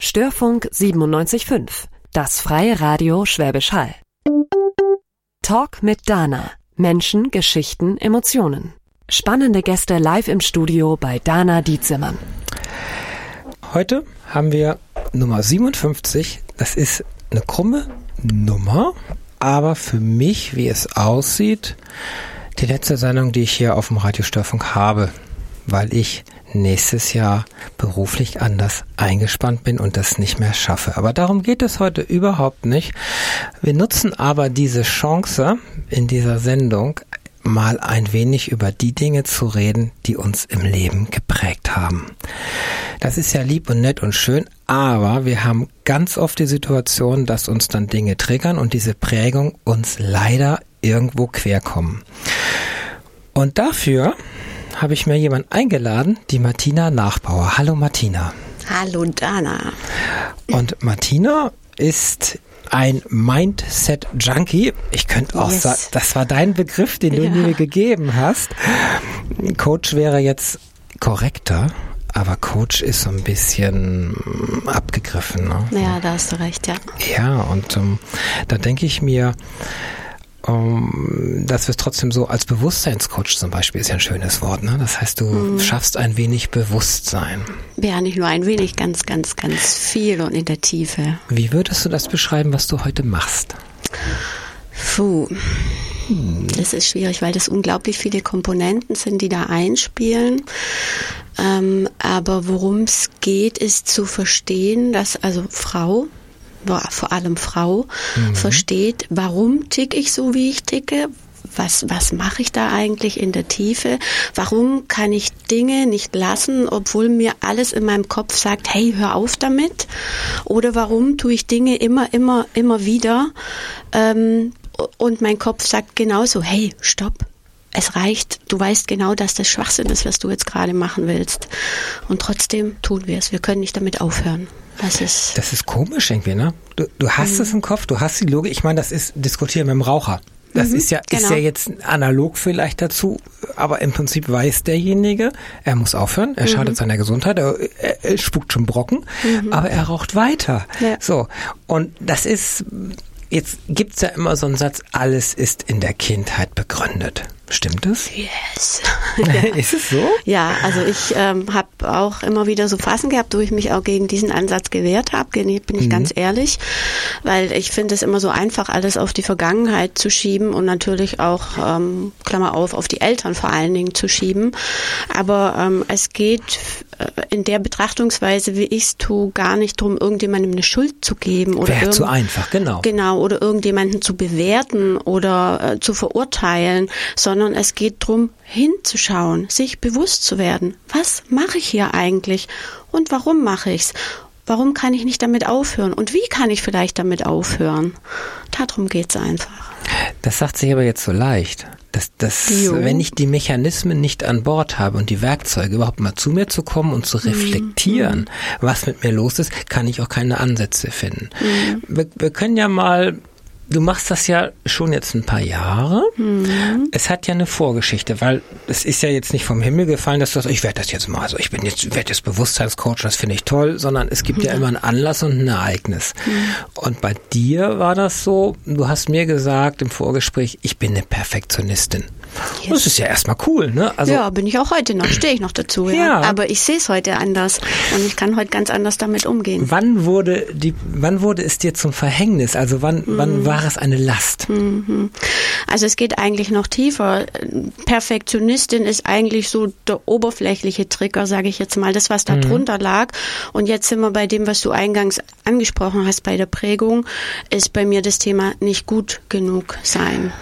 Störfunk 97.5, das freie Radio Schwäbisch Hall. Talk mit Dana. Menschen, Geschichten, Emotionen. Spannende Gäste live im Studio bei Dana Dietzimmern. Heute haben wir Nummer 57. Das ist eine krumme Nummer, aber für mich, wie es aussieht, die letzte Sendung, die ich hier auf dem Radiostörfunk habe, weil ich nächstes Jahr beruflich anders eingespannt bin und das nicht mehr schaffe. Aber darum geht es heute überhaupt nicht. Wir nutzen aber diese Chance in dieser Sendung mal ein wenig über die Dinge zu reden, die uns im Leben geprägt haben. Das ist ja lieb und nett und schön, aber wir haben ganz oft die Situation, dass uns dann Dinge triggern und diese Prägung uns leider irgendwo querkommen. Und dafür habe ich mir jemanden eingeladen, die Martina Nachbauer. Hallo Martina. Hallo Dana. Und Martina ist ein Mindset-Junkie. Ich könnte auch yes. sagen, das war dein Begriff, den du ja. mir gegeben hast. Coach wäre jetzt korrekter. Aber Coach ist so ein bisschen abgegriffen. Ne? Ja, da hast du recht, ja. Ja, und ähm, da denke ich mir, um, dass wir es trotzdem so als Bewusstseinscoach zum Beispiel ist ja ein schönes Wort. Ne? Das heißt, du mhm. schaffst ein wenig Bewusstsein. Ja, nicht nur ein wenig, ganz, ganz, ganz viel und in der Tiefe. Wie würdest du das beschreiben, was du heute machst? Puh. Das ist schwierig, weil das unglaublich viele Komponenten sind, die da einspielen. Ähm, aber worum es geht, ist zu verstehen, dass also Frau vor allem Frau, mhm. versteht, warum tick ich so, wie ich ticke, was, was mache ich da eigentlich in der Tiefe? Warum kann ich Dinge nicht lassen, obwohl mir alles in meinem Kopf sagt, hey, hör auf damit? Oder warum tue ich Dinge immer, immer, immer wieder? Ähm, und mein Kopf sagt genauso, hey, stopp. Es reicht, du weißt genau, dass das Schwachsinn ist, was du jetzt gerade machen willst. Und trotzdem tun wir es. Wir können nicht damit aufhören. Das ist, das ist komisch irgendwie, ne? Du, du hast mhm. es im Kopf, du hast die Logik. Ich meine, das ist diskutieren mit dem Raucher. Das mhm, ist ja genau. ist ja jetzt analog vielleicht dazu, aber im Prinzip weiß derjenige, er muss aufhören, er mhm. schadet seiner Gesundheit, er, er, er spuckt schon Brocken, mhm. aber er raucht weiter. Ja. So und das ist jetzt gibt's ja immer so einen Satz: Alles ist in der Kindheit begründet. Stimmt das? Yes. Ist es so? Ja, also ich ähm, habe auch immer wieder so Phasen gehabt, wo ich mich auch gegen diesen Ansatz gewehrt habe, bin ich mhm. ganz ehrlich, weil ich finde es immer so einfach, alles auf die Vergangenheit zu schieben und natürlich auch, ähm, Klammer auf, auf die Eltern vor allen Dingen zu schieben. Aber ähm, es geht äh, in der Betrachtungsweise, wie ich es tue, gar nicht darum, irgendjemandem eine Schuld zu geben. oder Wäre zu einfach, genau. Genau, oder irgendjemanden zu bewerten oder äh, zu verurteilen, sondern sondern es geht darum, hinzuschauen, sich bewusst zu werden. Was mache ich hier eigentlich und warum mache ich es? Warum kann ich nicht damit aufhören? Und wie kann ich vielleicht damit aufhören? Darum geht es einfach. Das sagt sich aber jetzt so leicht. Dass, dass wenn ich die Mechanismen nicht an Bord habe und die Werkzeuge überhaupt mal zu mir zu kommen und zu mhm. reflektieren, mhm. was mit mir los ist, kann ich auch keine Ansätze finden. Mhm. Wir, wir können ja mal du machst das ja schon jetzt ein paar Jahre. Mhm. Es hat ja eine Vorgeschichte, weil es ist ja jetzt nicht vom Himmel gefallen, dass du sagst, ich werde das jetzt mal, also ich bin jetzt, werde jetzt Bewusstseinscoach, das finde ich toll, sondern es gibt ja. ja immer einen Anlass und ein Ereignis. Mhm. Und bei dir war das so, du hast mir gesagt im Vorgespräch, ich bin eine Perfektionistin. Yes. Das ist ja erstmal cool, ne? Also ja, bin ich auch heute noch, stehe ich noch dazu, ja. ja. Aber ich sehe es heute anders und ich kann heute ganz anders damit umgehen. Wann wurde die, wann wurde es dir zum Verhängnis? Also wann, mhm. wann war es eine Last? Mhm. Also es geht eigentlich noch tiefer. Perfektionistin ist eigentlich so der oberflächliche Trigger, sage ich jetzt mal, das, was da mhm. drunter lag. Und jetzt sind wir bei dem, was du eingangs angesprochen hast, bei der Prägung, ist bei mir das Thema nicht gut genug sein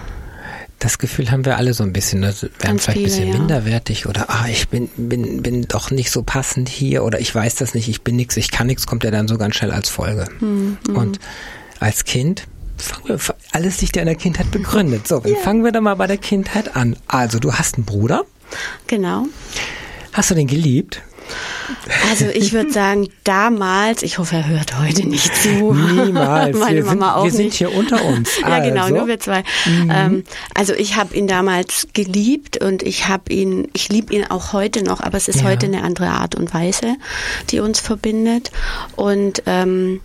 das Gefühl haben wir alle so ein bisschen. Ne? Wir werden vielleicht viele, ein bisschen ja. minderwertig oder ah, ich bin, bin, bin doch nicht so passend hier oder ich weiß das nicht, ich bin nichts, ich kann nichts, kommt ja dann so ganz schnell als Folge. Mhm. Und als Kind, wir, alles liegt ja in der Kindheit begründet. So, dann ja. fangen wir doch mal bei der Kindheit an. Also, du hast einen Bruder. Genau. Hast du den geliebt? Also ich würde sagen, damals, ich hoffe, er hört heute nicht zu. Niemals. Meine wir Mama sind, auch wir sind nicht. hier unter uns. Ja, genau, also. nur wir zwei. Ähm, also ich habe ihn damals geliebt und ich habe ihn, ich liebe ihn auch heute noch, aber es ist Ja. heute eine andere Art und Weise, die uns verbindet. Und ähm,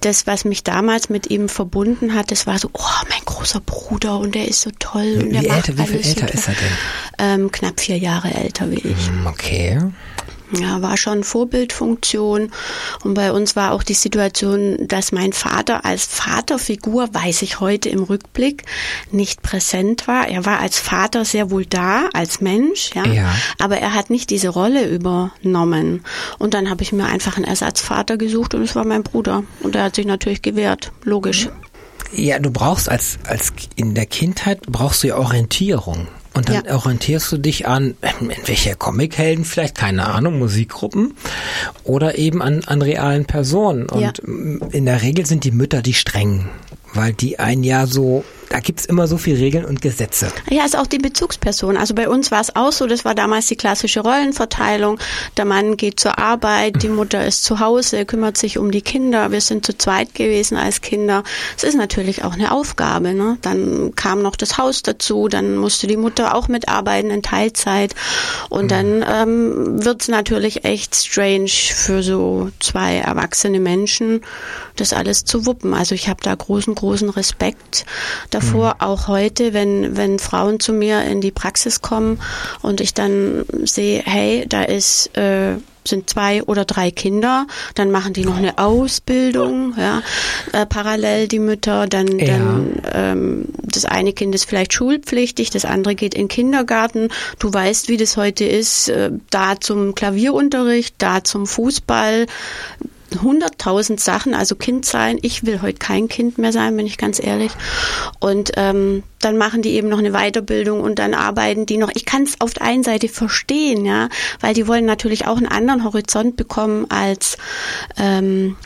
das, was mich damals mit ihm verbunden hat, das war so, oh, mein großer Bruder und der ist so toll und der Wie, macht älter, wie viel alles so älter toll. ist er denn? Ähm, knapp vier Jahre älter wie ich. Hm, Okay. Ja, war schon Vorbildfunktion. Und bei uns war auch die Situation, dass mein Vater als Vaterfigur, weiß ich heute im Rückblick, nicht präsent war. Er war als Vater sehr wohl da, als Mensch, ja. Ja. Aber er hat nicht diese Rolle übernommen. Und dann habe ich mir einfach einen Ersatzvater gesucht und es war mein Bruder. Und er hat sich natürlich gewehrt. Logisch. Ja, du brauchst als, als in der Kindheit brauchst du ja Orientierung. Und dann Ja. orientierst du dich an, in welche Comichelden vielleicht, keine Ahnung, Musikgruppen oder eben an, an realen Personen. Und Ja. in der Regel sind die Mütter die strengen, weil die ein Jahr so, da gibt's immer so viele Regeln und Gesetze. Ja, ist auch die Bezugsperson. Also bei uns war es auch so, das war damals die klassische Rollenverteilung. Der Mann geht zur Arbeit, die Mutter ist zu Hause, kümmert sich um die Kinder. Wir sind zu zweit gewesen als Kinder. Es ist natürlich auch eine Aufgabe. Ne? Dann kam noch das Haus dazu, dann musste die Mutter auch mitarbeiten in Teilzeit. Und dann ähm, wird's natürlich echt strange für so zwei erwachsene Menschen, das alles zu wuppen. Also ich habe da großen, großen Respekt davor, auch heute, wenn, wenn Frauen zu mir in die Praxis kommen und ich dann sehe, hey, da ist äh, sind zwei oder drei Kinder, dann machen die noch eine Ausbildung, ja, äh, parallel die Mütter, dann, Ja. dann ähm, das eine Kind ist vielleicht schulpflichtig, das andere geht in den Kindergarten. Du weißt, wie das heute ist, äh, da zum Klavierunterricht, da zum Fußball, hunderttausend Sachen, also Kind sein. Ich will heute kein Kind mehr sein, bin ich ganz ehrlich. Und ähm, dann machen die eben noch eine Weiterbildung und dann arbeiten die noch. Ich kann es auf der einen Seite verstehen, ja, weil die wollen natürlich auch einen anderen Horizont bekommen als ähm,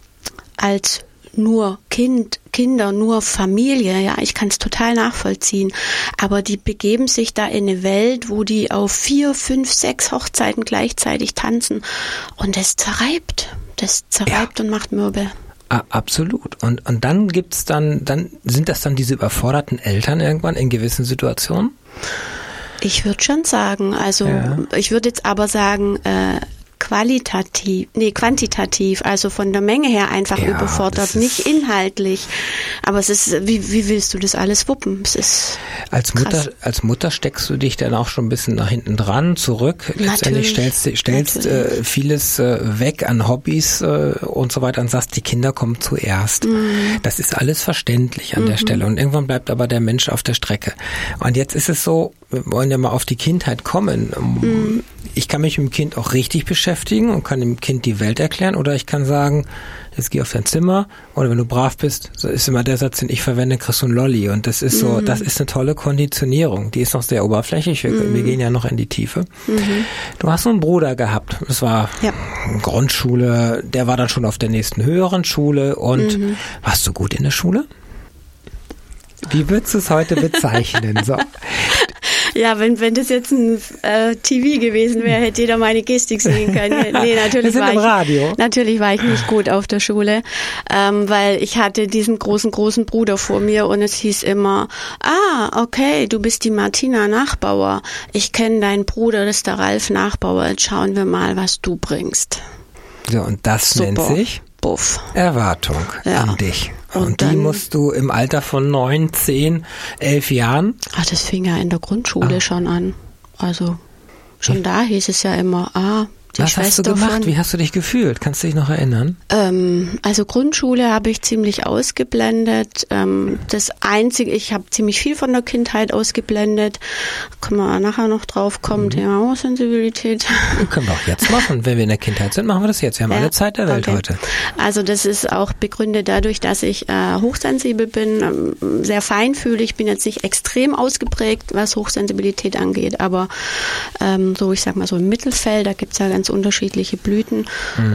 als nur Kind, Kinder, nur Familie, ja, ich kann es total nachvollziehen. Aber die begeben sich da in eine Welt, wo die auf vier, fünf, sechs Hochzeiten gleichzeitig tanzen und das zerreibt. Das zerreibt und macht mürbe. Ah, absolut. Und, und dann gibt's dann, dann sind das dann diese überforderten Eltern irgendwann in gewissen Situationen? Ich würde schon sagen, also Ja. ich würde jetzt aber sagen, äh, qualitativ, nee, quantitativ, also von der Menge her einfach Ja, überfordert, nicht inhaltlich. Aber es ist, wie, wie willst du das alles wuppen? Es ist Als Krass. Mutter, als Mutter steckst du dich dann auch schon ein bisschen nach hinten dran, zurück. Letztendlich Natürlich. stellst, stellst äh, vieles äh, weg an Hobbys äh, und so weiter und sagst, die Kinder kommen zuerst. Mhm. Das ist alles verständlich an der Stelle. Und irgendwann bleibt aber der Mensch auf der Strecke. Und jetzt ist es so, wir wollen ja mal auf die Kindheit kommen. Mhm. Ich kann mich mit dem Kind auch richtig beschäftigen und kann dem Kind die Welt erklären oder ich kann sagen, jetzt geh auf dein Zimmer oder wenn du brav bist, so ist immer der Satz, den ich verwende, kriegst du ein Lolli und das ist so, das ist eine tolle Konditionierung. Die ist noch sehr oberflächlich, wir, wir gehen ja noch in die Tiefe. Du hast so einen Bruder gehabt, das war Ja. Grundschule, der war dann schon auf der nächsten höheren Schule und warst du gut in der Schule? Wie würdest du es heute bezeichnen? So. Ja, wenn, wenn das jetzt ein äh, TV gewesen wäre, hätte jeder meine Gestik sehen können. Nee, natürlich war ich, Radio. Natürlich war ich nicht gut auf der Schule, ähm, weil ich hatte diesen großen, großen Bruder vor mir und es hieß immer, ah, okay, du bist die Martina Nachbauer. Ich kenne deinen Bruder, das ist der Ralf Nachbauer. Jetzt schauen wir mal, was du bringst. so, und das nennt Super. sich Buff. Erwartung Ja. an dich. Und, Und die dann- musst du im Alter von neun, zehn, elf Jahren Ah, das fing ja in der Grundschule schon an. Also schon da hieß es ja immer, ah, die Was Schwester hast du gemacht? von Wie hast du dich gefühlt? Kannst du dich noch erinnern? Ähm, also Grundschule habe ich ziemlich ausgeblendet. Ähm, das Einzige, ich habe ziemlich viel von der Kindheit ausgeblendet. Können wir nachher noch drauf kommen, Thema Hochsensibilität. Können wir auch jetzt machen. Wenn wir in der Kindheit sind, machen wir das jetzt. Wir haben Ja, alle Zeit der Welt okay. heute. Also das ist auch begründet dadurch, dass ich äh, hochsensibel bin, ähm, sehr feinfühlig, bin jetzt nicht extrem ausgeprägt, was Hochsensibilität angeht, aber ähm, so, ich sag mal so im Mittelfeld, da gibt's ja ganz unterschiedliche Blüten.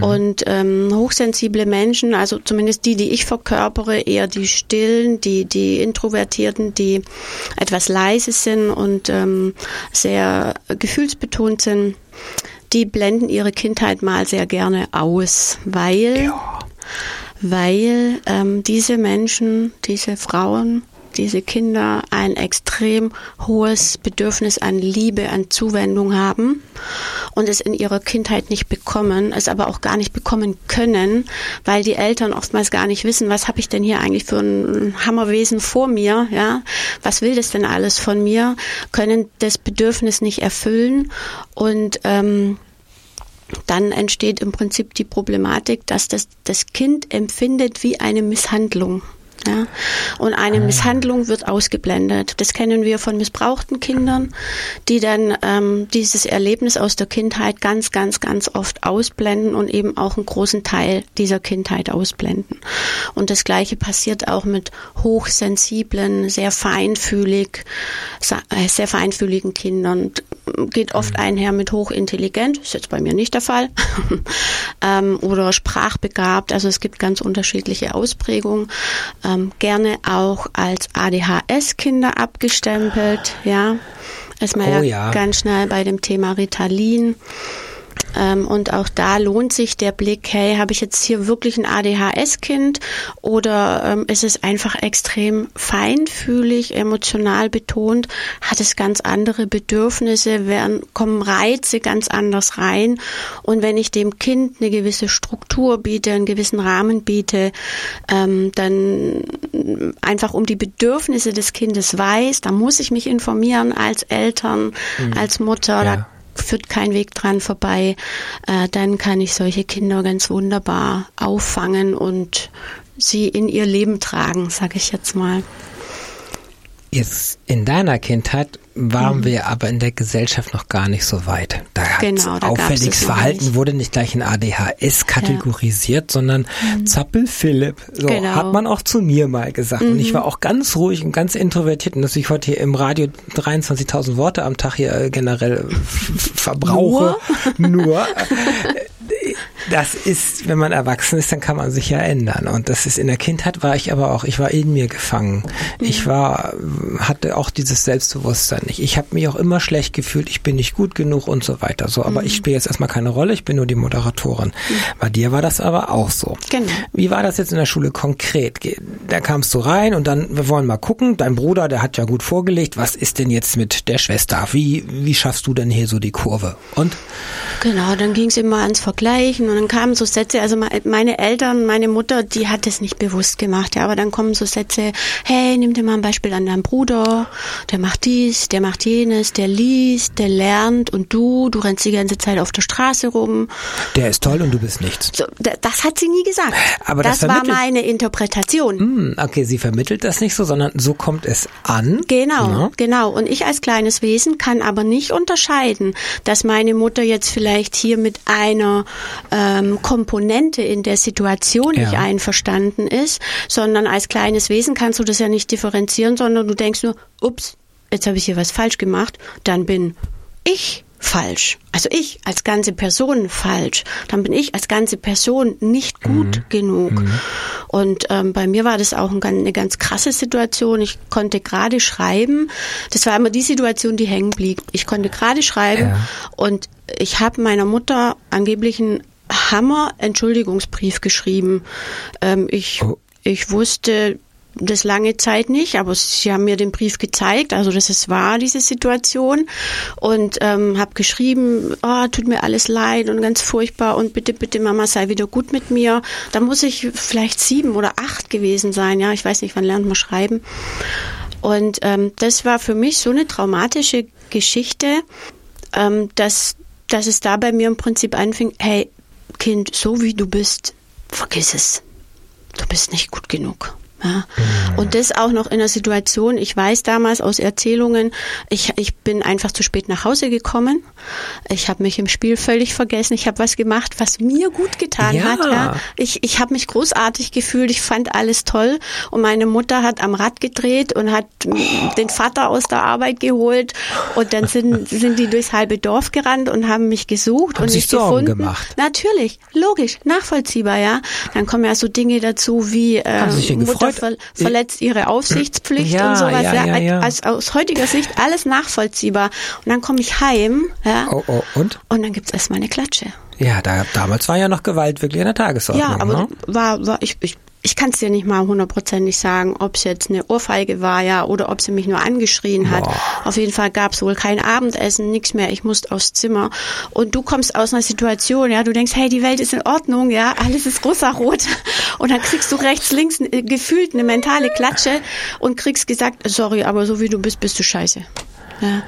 Und ähm, hochsensible Menschen, also zumindest die, die ich verkörpere, eher die stillen, die, die Introvertierten, die etwas leise sind und ähm, sehr gefühlsbetont sind die blenden ihre Kindheit mal sehr gerne aus, weil, ja. weil ähm, diese Menschen, diese Frauen, diese Kinder ein extrem hohes Bedürfnis an Liebe, an Zuwendung haben und es in ihrer Kindheit nicht bekommen, es aber auch gar nicht bekommen können, weil die Eltern oftmals gar nicht wissen, was habe ich denn hier eigentlich für ein Hammerwesen vor mir, ja? Was will das denn alles von mir? Können das Bedürfnis nicht erfüllen und ähm, dann entsteht im Prinzip die Problematik, dass das, das Kind empfindet wie eine Misshandlung. Ja? Und eine ah. Misshandlung wird ausgeblendet. Das kennen wir von missbrauchten Kindern, die dann ähm, dieses Erlebnis aus der Kindheit ganz, ganz, ganz oft ausblenden und eben auch einen großen Teil dieser Kindheit ausblenden. Und das Gleiche passiert auch mit hochsensiblen, sehr feinfühlig, äh, sehr feinfühligen Kindern. Geht oft mhm. einher mit hochintelligent, ist jetzt bei mir nicht der Fall, ähm, oder sprachbegabt. Also es gibt ganz unterschiedliche Ausprägungen ähm, gerne auch als ADHS-Kinder abgestempelt, ja. Ist man oh, ja, ja ganz schnell bei dem Thema Ritalin. Ähm, und auch da lohnt sich der Blick, hey, habe ich jetzt hier wirklich ein ADHS-Kind oder ähm, ist es einfach extrem feinfühlig, emotional betont, hat es ganz andere Bedürfnisse, werden, kommen Reize ganz anders rein. Und wenn ich dem Kind eine gewisse Struktur biete, einen gewissen Rahmen biete, ähm, dann einfach um die Bedürfnisse des Kindes weiß, da muss ich mich informieren als Eltern, mhm. als Mutter. Ja. Führt kein Weg dran vorbei, äh, dann kann ich solche Kinder ganz wunderbar auffangen und sie in ihr Leben tragen, sage ich jetzt mal. Jetzt in deiner Kindheit waren mhm. wir aber in der Gesellschaft noch gar nicht so weit. Da genau, da auffälliges Verhalten nicht. wurde nicht gleich in ADHS kategorisiert, ja. sondern mhm. Zappel Philipp. So genau. hat man auch zu mir mal gesagt. Mhm. Und ich mhm. war auch ganz ruhig und ganz introvertiert und dass ich heute hier im Radio 23.000 Worte am Tag hier äh, generell verbrauche. Nur. Nur das ist, wenn man erwachsen ist, dann kann man sich ja ändern. Und das ist in der Kindheit war ich aber auch, ich war in mir gefangen. Ich mhm. war, hatte auch dieses Selbstbewusstsein nicht. Ich habe mich auch immer schlecht gefühlt, ich bin nicht gut genug und so weiter. So, aber mhm. ich spiele jetzt erstmal keine Rolle, ich bin nur die Moderatorin. Mhm. Bei dir war das aber auch so. Genau. Wie war das jetzt in der Schule konkret? Da kamst du rein und dann, wir wollen mal gucken, dein Bruder, der hat ja gut vorgelegt, was ist denn jetzt mit der Schwester? Wie, wie schaffst du denn hier so die Kurve? Und? Genau, dann ging es immer ans Vergleichen und dann kamen so Sätze, also meine Eltern, meine Mutter, die hat es nicht bewusst gemacht, ja, aber dann kommen so Sätze, hey, nimm dir mal ein Beispiel an deinen Bruder, der macht dies, der macht jenes, der liest, der lernt und du, du rennst die ganze Zeit auf der Straße rum. Der ist toll und du bist nichts. So, das hat sie nie gesagt. Aber das, das war meine Interpretation. Mm, okay, sie vermittelt das nicht so, sondern so kommt es an. Genau, ja. Genau. Und ich als kleines Wesen kann aber nicht unterscheiden, dass meine Mutter jetzt vielleicht hier mit einer äh, ähm, Komponente in der Situation ja. nicht einverstanden ist, sondern als kleines Wesen kannst du das ja nicht differenzieren, sondern du denkst nur, ups, jetzt habe ich hier was falsch gemacht, dann bin ich falsch. Also ich als ganze Person falsch. Dann bin ich als ganze Person nicht gut mhm. genug. Mhm. Und ähm, bei mir war das auch ein, eine ganz krasse Situation. Ich konnte gerade schreiben. Das war immer die Situation, die hängen blieb. Ich konnte gerade schreiben ja. und ich habe meiner Mutter angeblich einen Hammer-Entschuldigungsbrief geschrieben. Ähm, ich, oh. ich wusste das lange Zeit nicht, aber sie haben mir den Brief gezeigt, also das ist wahr, diese Situation. Und ähm, habe geschrieben, oh, tut mir alles leid und ganz furchtbar und bitte, bitte, Mama, sei wieder gut mit mir. Da muss ich vielleicht sieben oder acht gewesen sein, ja, ich weiß nicht, wann lernt man schreiben. Und ähm, das war für mich so eine traumatische Geschichte, ähm, dass, dass es da bei mir im Prinzip anfing, hey, Kind, so wie du bist, vergiss es. Du bist nicht gut genug. Ja. Und das auch noch in einer Situation, ich weiß damals aus Erzählungen, ich, ich bin einfach zu spät nach Hause gekommen. Ich habe mich im Spiel völlig vergessen. Ich habe was gemacht, was mir gut getan ja. hat. Ja. Ich, ich habe mich großartig gefühlt. Ich fand alles toll. Und meine Mutter hat am Rad gedreht und hat oh. den Vater aus der Arbeit geholt. Und dann sind, sind die durchs halbe Dorf gerannt und haben mich gesucht haben und nicht Sorgen gefunden. Gemacht. Natürlich, logisch, nachvollziehbar, ja. Dann kommen ja so Dinge dazu wie äh, Mutter oder ver verletzt ihre Aufsichtspflicht Ja, und sowas. ja, ja, ja. Also aus heutiger Sicht alles nachvollziehbar. Und dann komme ich heim, ja, Oh, oh, und? und dann gibt's erstmal eine Klatsche. Ja, da, damals war ja noch Gewalt wirklich an der Tagesordnung. Ja, aber ne? war, war ich, ich, ich kann es dir nicht mal hundertprozentig sagen, ob es jetzt eine Ohrfeige war, ja, oder ob sie mich nur angeschrien hat. Boah. Auf jeden Fall gab es wohl kein Abendessen, nichts mehr. Ich musste aufs Zimmer. Und du kommst aus einer Situation, ja, du denkst, hey, die Welt ist in Ordnung, ja, alles ist rosarot. Und dann kriegst du rechts, links äh, gefühlt eine mentale Klatsche und kriegst gesagt, sorry, aber so wie du bist, bist du scheiße. Ja.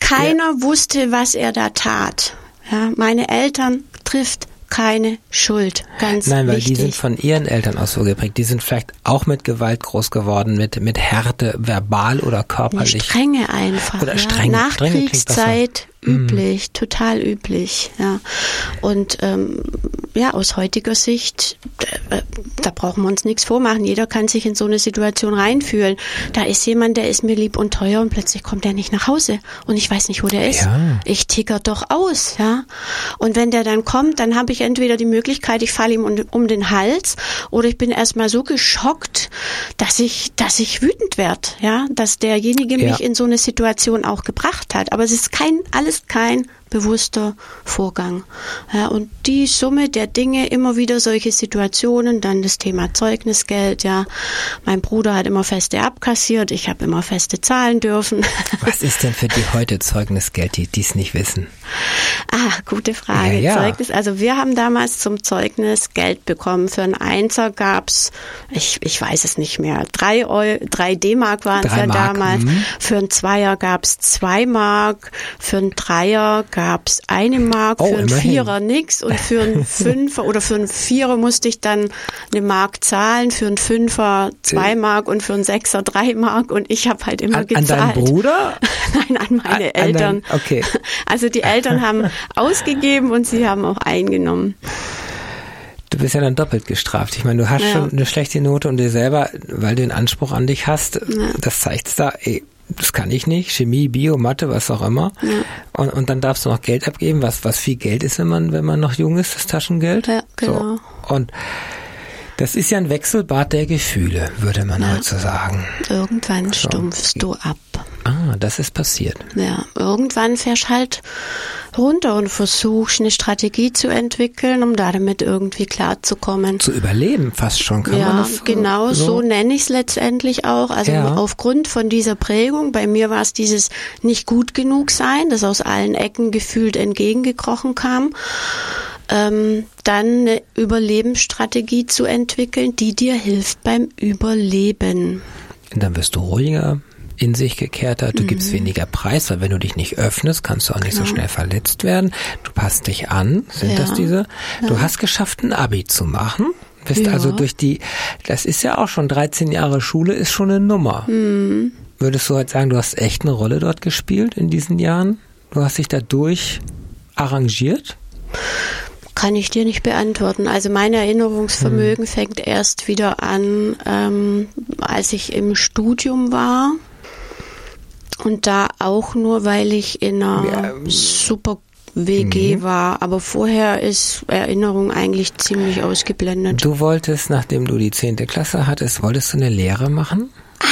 Keiner wusste, was er da tat. Ja, meine Eltern trifft keine Schuld. Ganz Nein, weil wichtig. die sind von ihren Eltern aus so geprägt. Die sind vielleicht auch mit Gewalt groß geworden, mit, mit Härte, verbal oder eine körperlich. Strenge einfach. Oder ja. streng- strenge klingt besser. Nachkriegszeit üblich, total üblich. Ja. Und ähm, ja, aus heutiger Sicht, äh, da brauchen wir uns nichts vormachen. Jeder kann sich in so eine Situation reinfühlen. Da ist jemand, der ist mir lieb und teuer und plötzlich kommt der nicht nach Hause und ich weiß nicht, wo der ist. Ja. Ich ticker doch aus, ja. Und wenn der dann kommt, dann habe ich entweder die Möglichkeit, ich falle ihm um, um den Hals oder ich bin erstmal so geschockt, dass ich, dass ich wütend werde, ja, dass derjenige Ja. mich in so eine Situation auch gebracht hat. Aber es ist kein, alles kein bewusster Vorgang. Ja, und die Summe der Dinge, immer wieder solche Situationen, dann das Thema Zeugnisgeld, ja. Mein Bruder hat immer feste abkassiert, ich habe immer feste zahlen dürfen. Was ist denn für die heute Zeugnisgeld, die dies nicht wissen? Ah, gute Frage. Ja, ja. Zeugnis. Also wir haben damals zum Zeugnis Geld bekommen. Für einen Einser gab's, ich, ich weiß es nicht mehr, drei, Eu drei D-Mark waren es ja damals. mhm. Für einen Zweier gab's zwei Mark. Für einen Dreier gab's eine Mark. Oh, für einen immerhin. Vierer nix. Und für einen Fünfer oder für einen Vierer musste ich dann eine Mark zahlen. Für einen Fünfer zwei Mark und für einen Sechser drei Mark. Und ich habe halt immer An, an gezahlt. deinen Bruder? Nein, an meine An- an Eltern. dein- okay. Also die Eltern haben ausgegeben und sie haben auch eingenommen. Du bist ja dann doppelt gestraft. Ich meine, du hast Ja. schon eine schlechte Note und dir selber, weil du den Anspruch an dich hast, das zeigt da, ey, das kann ich nicht, Chemie, Bio, Mathe, was auch immer. Und, und dann darfst du noch Geld abgeben, was, was viel Geld ist, wenn man, wenn man noch jung ist, das Taschengeld. Ja, genau. So. Und das ist ja ein Wechselbad der Gefühle, würde man heute so sagen. Irgendwann stumpfst du ab. Ah, das ist passiert. Ja, irgendwann fährst halt runter und versuchst eine Strategie zu entwickeln, um da damit irgendwie klarzukommen. Zu überleben fast schon, kann man Ja, das genau so nenne ich es letztendlich auch. Also Ja. aufgrund von dieser Prägung, bei mir war es dieses nicht gut genug sein, das aus allen Ecken gefühlt entgegengekrochen kam. Ähm, dann eine Überlebensstrategie zu entwickeln, die dir hilft beim Überleben. Und dann wirst du ruhiger, in sich gekehrter, du Mhm. gibst weniger Preis, weil wenn du dich nicht öffnest, kannst du auch nicht so schnell verletzt werden. Du passt dich an, sind Ja. das diese? Du hast geschafft, ein Abi zu machen. Bist Ja. also durch die, das ist ja auch schon 13 Jahre Schule, ist schon eine Nummer. Mhm. Würdest du heute sagen, du hast echt eine Rolle dort gespielt in diesen Jahren? Du hast dich dadurch arrangiert? Kann ich dir nicht beantworten. Also mein Erinnerungsvermögen Hm. fängt erst wieder an, ähm, als ich im Studium war. Und da auch nur, weil ich in einer Ja, super Mhm. WG war. Aber vorher ist Erinnerung eigentlich ziemlich ausgeblendet. Du wolltest, nachdem du die zehnte Klasse hattest, wolltest du eine Lehre machen? Ah!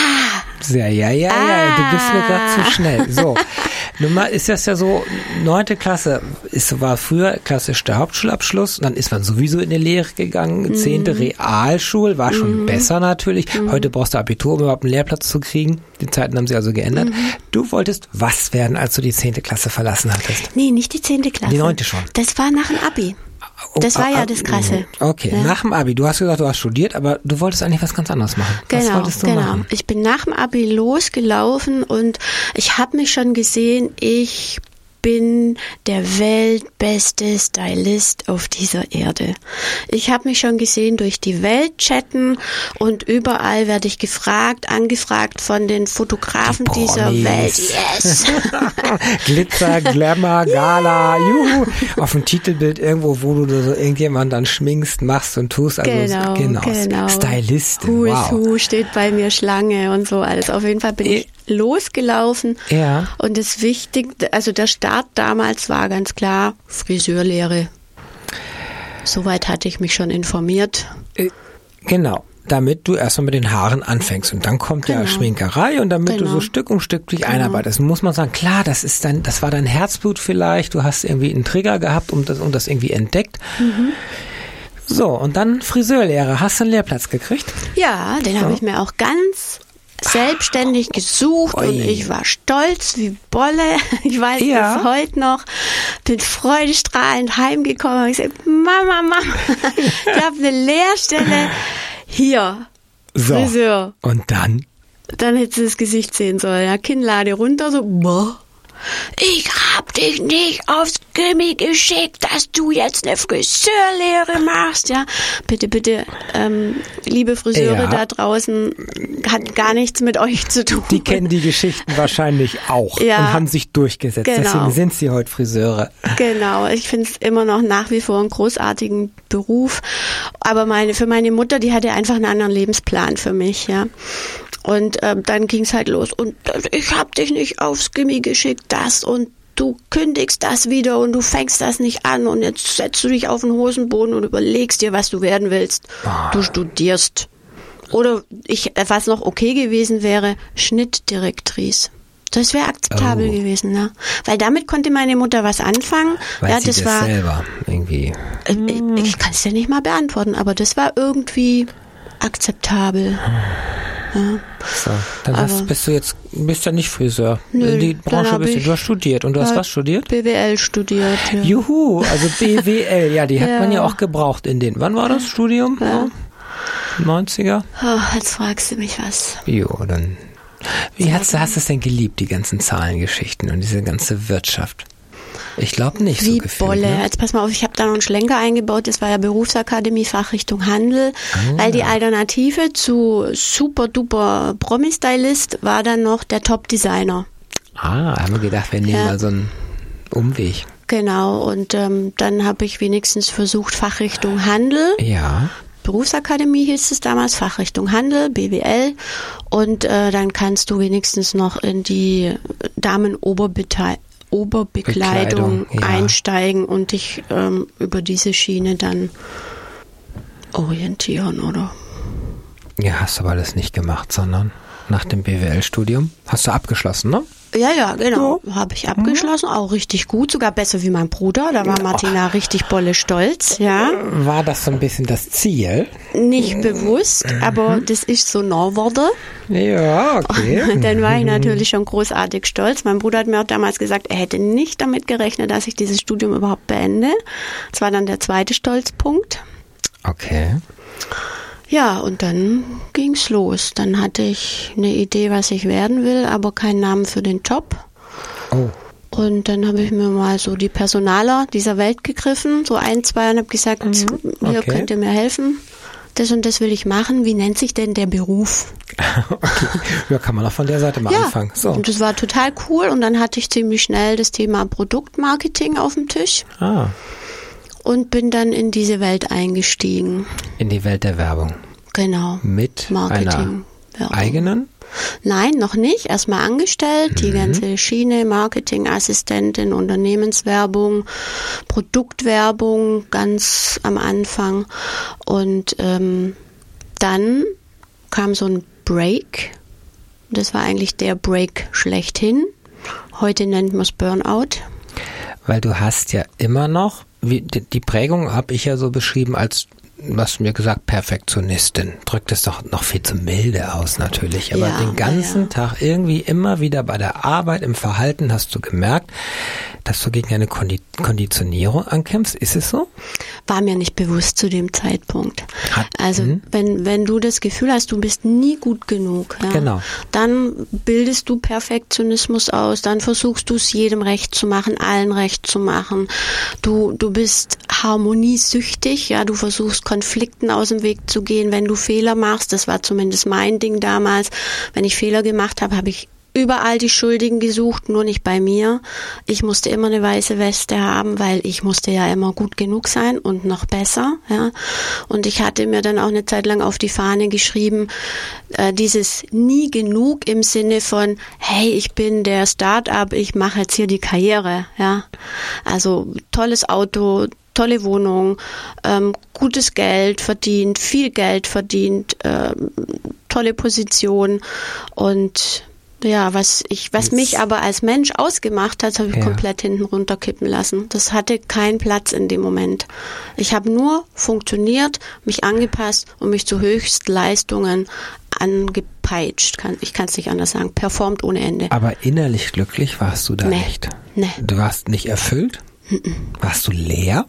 Sehr, ja, ja, ja, du bist mir gerade zu schnell. So. Nun mal ist das ja so, neunte Klasse ist, war früher klassisch der Hauptschulabschluss, dann ist man sowieso in die Lehre gegangen, zehnte Realschul, war schon besser natürlich. Heute brauchst du Abitur, um überhaupt einen Lehrplatz zu kriegen. Die Zeiten haben sich also geändert. Du wolltest was werden, als du die zehnte Klasse verlassen hattest? Nee, nicht die zehnte Klasse. Die neunte schon. Das war nach dem Abi. Das war Oh, ja ah, das Krasse. Okay, Ja. nach dem Abi. Du hast gesagt, du hast studiert, aber du wolltest eigentlich was ganz anderes machen. was Genau, wolltest du genau. machen? Ich bin nach dem Abi losgelaufen und ich habe mich schon gesehen, ich bin der weltbeste Stylist auf dieser Erde. Ich habe mich schon gesehen durch die Welt chatten und überall werde ich gefragt, angefragt von den Fotografen Die dieser. Welt. Yes. Glitzer, Glamour, Gala, juhu. Auf dem Titelbild irgendwo, wo du so irgendjemand dann schminkst, machst und tust. Also Genau, genau. Stylistin, Who is wow. who steht bei mir Schlange und so alles. Auf jeden Fall bin ich losgelaufen. Ja. Und das Wichtigste, also der Start damals war ganz klar Friseurlehre. Soweit hatte ich mich schon informiert. Äh, Genau. damit du erstmal mit den Haaren anfängst. Und dann kommt ja Genau. Schminkerei und damit du Genau. so Stück um Stück dich einarbeitest, muss man sagen, klar, das ist dein, das war dein Herzblut vielleicht, du hast irgendwie einen Trigger gehabt und das, und das irgendwie entdeckt. Mhm. So, und dann Friseurlehre. Hast du einen Lehrplatz gekriegt? Ja, den habe ich mir auch ganz selbstständig gesucht und Ui. ich war stolz wie Bolle. Ich weiß Ja. es heute noch. Bin freudestrahlend heimgekommen und ich gesagt, Mama, Mama, ich habe eine Lehrstelle hier. So. Friseur. Und dann? Dann hätte sie das Gesicht sehen sollen. Ja, Kinnlade runter, so, boah. Ich hab dich nicht aufs Gimmi geschickt, dass du jetzt eine Friseurlehre machst, ja. Bitte, bitte, ähm, liebe Friseure Ja. da draußen, hat gar nichts mit euch zu tun. Die kennen die Geschichten wahrscheinlich auch Ja. und haben sich durchgesetzt. Genau. Deswegen sind sie heute Friseure. Genau, ich finde es immer noch nach wie vor einen großartigen Beruf. Aber meine, für meine Mutter, die hatte einfach einen anderen Lebensplan für mich, ja. Und ähm, dann ging es halt los. Und äh, ich hab dich nicht aufs Gimmi geschickt, das und du kündigst das wieder und du fängst das nicht an und jetzt setzt du dich auf den Hosenboden und überlegst dir, was du werden willst. Du studierst. Oder ich, was noch okay gewesen wäre, Schnittdirektrice. Das wäre akzeptabel Oh. gewesen, ne? Weil damit konnte meine Mutter was anfangen. Weil ja, sie das das war. selber irgendwie. Äh, Ich, ich kann es ja nicht mal beantworten, aber das war irgendwie akzeptabel. So, dann hast, bist du jetzt bist ja nicht Friseur. Nö, In die Branche bist du. Du hast studiert. Und du hast Ja, was studiert? BWL studiert. Ja. Juhu, also BWL, ja, die hat Ja. man ja auch gebraucht in den. Wann war das Studium? Ja. So? 90er? Oh, jetzt fragst du mich was. Jo, dann. Wie hast du hast du es denn geliebt, die ganzen Zahlengeschichten und diese ganze Wirtschaft? Ich glaube nicht so Wie gefühlt. Bolle. Ne? Jetzt pass mal auf, ich habe da noch einen Schlenker eingebaut. Das war ja Berufsakademie Fachrichtung Handel. Ah. Weil die Alternative zu super duper Promi-Stylist war dann noch der Top-Designer. Ah, haben wir gedacht, wir nehmen Ja. mal so einen Umweg. Genau. Und ähm, dann habe ich wenigstens versucht, Fachrichtung Handel. Ja. Berufsakademie hieß es damals, Fachrichtung Handel, BWL. Und äh, dann kannst du wenigstens noch in die Damenoberbekleidung Oberbekleidung Bekleidung, ja. einsteigen und dich ähm, über diese Schiene dann orientieren, oder? Ja, hast aber das nicht gemacht, sondern nach dem BWL-Studium hast du abgeschlossen, ne? Ja, ja, genau. Habe ich abgeschlossen, auch richtig gut, sogar besser wie mein Bruder. Da war Martina richtig bolle stolz, ja. War das so ein bisschen das Ziel? Nicht bewusst, aber das ist so nah geworden. Ja, okay. Dann war ich natürlich schon großartig stolz. Mein Bruder hat mir auch damals gesagt, er hätte nicht damit gerechnet, dass ich dieses Studium überhaupt beende. Das war dann der zweite Stolzpunkt. Okay. Ja, und dann ging's los. Dann hatte ich eine Idee, was ich werden will, aber keinen Namen für den Job. Oh, Und dann habe ich mir mal so die Personaler dieser Welt gegriffen, so ein, zwei, und habe gesagt, hier Okay. könnt ihr mir helfen. Das und das will ich machen. Wie nennt sich denn der Beruf? okay. Ja, kann man auch von der Seite mal anfangen. So. Und das war total cool. Und dann hatte ich ziemlich schnell das Thema Produktmarketing auf dem Tisch Ah, und bin dann in diese Welt eingestiegen. in die Welt der Werbung. Genau. Mit Marketing. einer eigenen? Nein, noch nicht. Erstmal angestellt, die ganze Schiene, Marketingassistentin, Unternehmenswerbung, Produktwerbung ganz am Anfang. Und ähm, dann kam so ein Break. Das war eigentlich der Break schlechthin. Heute nennt man es Burnout. Weil du hast ja immer noch, wie, die, Prägung habe ich ja so beschrieben als, was mir gesagt, Perfektionistin. Drückt es doch noch viel zu milde aus natürlich. Aber Ja, den ganzen ja. Tag irgendwie immer wieder bei der Arbeit, im Verhalten hast du gemerkt, dass du gegen eine Kondi Konditionierung ankämpfst. Ist es so? War mir nicht bewusst zu dem Zeitpunkt. Hat- also Mhm. wenn, wenn du das Gefühl hast, du bist nie gut genug, ja, Genau. dann bildest du Perfektionismus aus, dann versuchst du es jedem recht zu machen, allen recht zu machen. Du, du bist harmoniesüchtig, ja, du versuchst Konflikten aus dem Weg zu gehen, wenn du Fehler machst. Das war zumindest mein Ding damals. Wenn ich Fehler gemacht habe, habe ich überall die Schuldigen gesucht, nur nicht bei mir. Ich musste immer eine weiße Weste haben, weil ich musste ja immer gut genug sein und noch besser. Ja. Und ich hatte mir dann auch eine Zeit lang auf die Fahne geschrieben, äh, dieses nie genug im Sinne von, hey, ich bin der Start-up, ich mache jetzt hier die Karriere. Ja. Also tolles Auto, tolle Wohnung, ähm, gutes Geld verdient, viel Geld verdient, ähm, tolle Position und ja, was ich, was mich aber als Mensch ausgemacht hat, habe ich Ja. komplett hinten runterkippen lassen. Das hatte keinen Platz in dem Moment. Ich habe nur funktioniert, mich angepasst und mich zu Höchstleistungen angepeitscht. Kann, ich kann es nicht anders sagen. Performt ohne Ende. Aber innerlich glücklich warst du da Nee. nicht. Nee. Du warst nicht erfüllt? Warst du leer?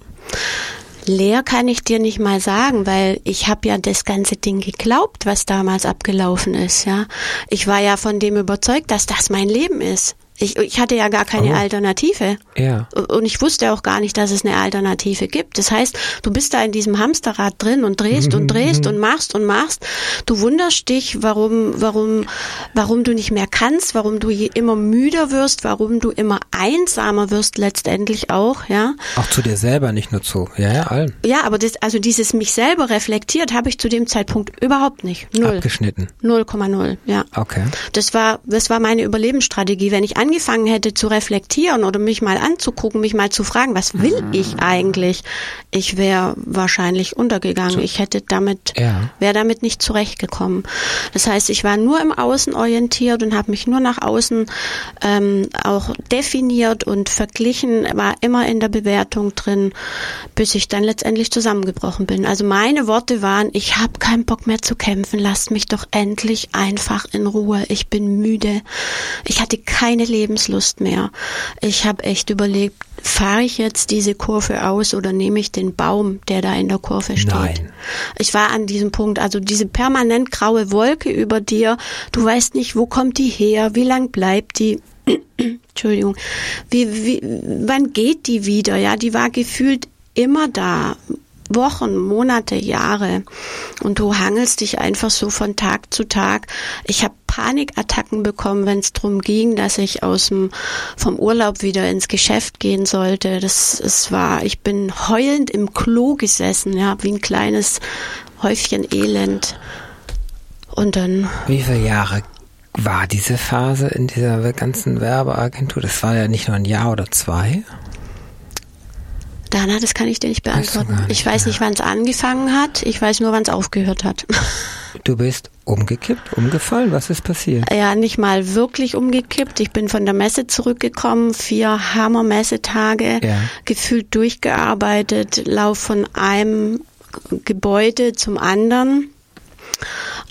Leer kann ich dir nicht mal sagen, weil ich habe ja das ganze Ding geglaubt, was damals abgelaufen ist, ja. Ich war ja von dem überzeugt, dass das mein Leben ist. Ich, ich hatte ja gar keine Oh. Alternative. Ja. Und ich wusste auch gar nicht, dass es eine Alternative gibt. Das heißt, du bist da in diesem Hamsterrad drin und drehst und drehst und machst und machst. Du wunderst dich, warum, warum, warum du nicht mehr kannst, warum du immer müder wirst, warum du immer einsamer wirst letztendlich auch, ja. Auch zu dir selber, nicht nur zu. Ja, ja, allen. Ja, aber das, also dieses mich selber reflektiert habe ich zu dem Zeitpunkt überhaupt nicht. Null. Abgeschnitten. 0,0, ja. Okay. Das war, das war meine Überlebensstrategie. Wenn ich angefangen hätte zu reflektieren oder mich mal anzugucken, mich mal zu fragen, was will ich eigentlich? Ich wäre wahrscheinlich untergegangen. Ich hätte damit, Ja. wäre damit nicht zurechtgekommen. Das heißt, ich war nur im Außen orientiert und habe mich nur nach außen ähm, auch definiert und verglichen, war immer in der Bewertung drin, bis ich dann letztendlich zusammengebrochen bin. Also meine Worte waren, ich habe keinen Bock mehr zu kämpfen, lasst mich doch endlich einfach in Ruhe. Ich bin müde. Ich hatte keine Lebenslust mehr. Ich habe echt überlegt, fahre ich jetzt diese Kurve aus oder nehme ich den Baum, der da in der Kurve steht? Nein. Ich war an diesem Punkt, also diese permanent graue Wolke über dir, du weißt nicht, wo kommt die her, wie lang bleibt die? Entschuldigung. Wie, wie, wann geht die wieder? Ja, die war gefühlt immer da. Wochen, Monate, Jahre. Und du hangelst dich einfach so von Tag zu Tag. Ich habe Panikattacken bekommen, wenn es darum ging, dass ich aus dem vom Urlaub wieder ins Geschäft gehen sollte. Das es war, ich bin heulend im Klo gesessen, ja, wie ein kleines Häufchen Elend. Und dann Wie viele Jahre war diese Phase in dieser ganzen Werbeagentur? Das war ja nicht nur ein Jahr oder zwei. Dana, das kann ich dir nicht beantworten. nicht ich weiß nicht, wann es angefangen hat. Ich weiß nur, wann es aufgehört hat. Du bist umgekippt, umgefallen. Was ist passiert? ja, nicht mal wirklich umgekippt. Ich bin von der Messe zurückgekommen, vier Hammer-Messetage, Ja. gefühlt durchgearbeitet, lauf von einem Gebäude zum anderen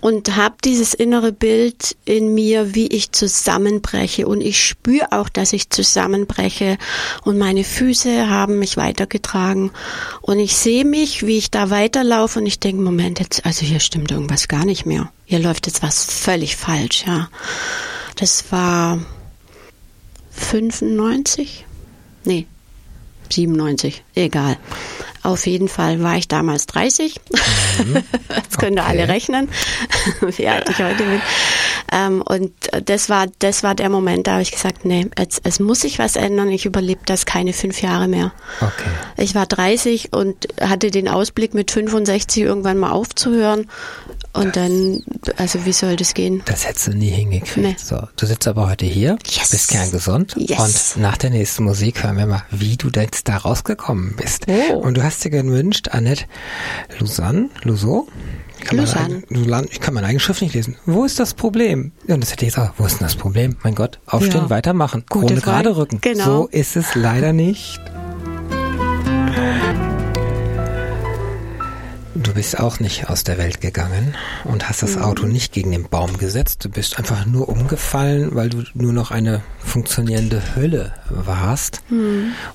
und habe dieses innere Bild in mir, wie ich zusammenbreche und ich spüre auch, dass ich zusammenbreche und meine Füße haben mich weitergetragen und ich sehe mich, wie ich da weiterlaufe und ich denke, Moment, jetzt, also hier stimmt irgendwas gar nicht mehr. Hier läuft jetzt was völlig falsch, ja. Das war 95? Nee, 97, egal. Auf jeden Fall war ich damals 30. das können Okay. alle rechnen, wie alt ich heute bin. Ähm, und das war, das war der Moment, da habe ich gesagt, nee, jetzt, es muss sich was ändern. Ich überlebe das keine fünf Jahre mehr. Okay. Ich war 30 und hatte den Ausblick, mit 65 irgendwann mal aufzuhören. Und dann, also wie soll das gehen? Das hättest du nie hingekriegt. Nee. So, du sitzt aber heute hier, Yes. bist kerngesund Yes. und nach der nächsten Musik hören wir mal, wie du jetzt da rausgekommen bist. Oh. Und du hast dir gewünscht, Annette Lausanne, Louseau? Kann Lausanne. eigen- ich kann meine eigene Schrift nicht lesen. Wo ist das Problem? Und das hätte ich gesagt, wo ist denn das Problem? Mein Gott, aufstehen, Ja. weitermachen, Gute Krone gerade rücken. Genau. So ist es leider nicht. Du bist auch nicht aus der Welt gegangen und hast das Auto nicht gegen den Baum gesetzt. Du bist einfach nur umgefallen, weil du nur noch eine funktionierende Hülle warst.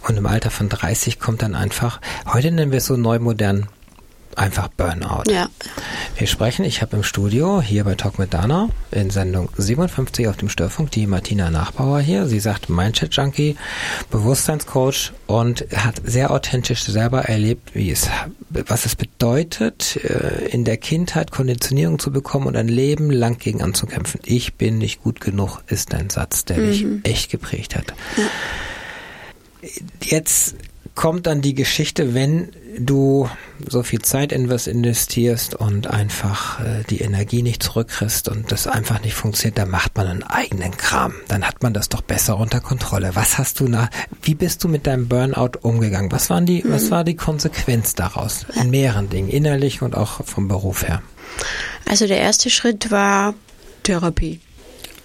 Und im Alter von 30 kommt dann einfach, heute nennen wir es so neu modern, einfach Burnout. Ja. Wir sprechen, ich habe im Studio hier bei Talk mit Dana in Sendung 57 auf dem Störfunk die Martina Nachbauer hier. Sie sagt Mindset Junkie, Bewusstseinscoach und hat sehr authentisch selber erlebt, wie es, was es bedeutet, äh, in der Kindheit Konditionierung zu bekommen und ein Leben lang gegen anzukämpfen. Ich bin nicht gut genug, ist ein Satz, der mich echt geprägt hat. Jetzt kommt dann die Geschichte, wenn du so viel Zeit in was investierst und einfach äh, die Energie nicht zurückkriegst und das einfach nicht funktioniert, dann macht man einen eigenen Kram. Dann hat man das doch besser unter Kontrolle. Was hast du nach, wie bist du mit deinem Burnout umgegangen? Was waren die, mhm. was war die Konsequenz daraus? In mehreren Dingen, innerlich und auch vom Beruf her. Also der erste Schritt war Therapie.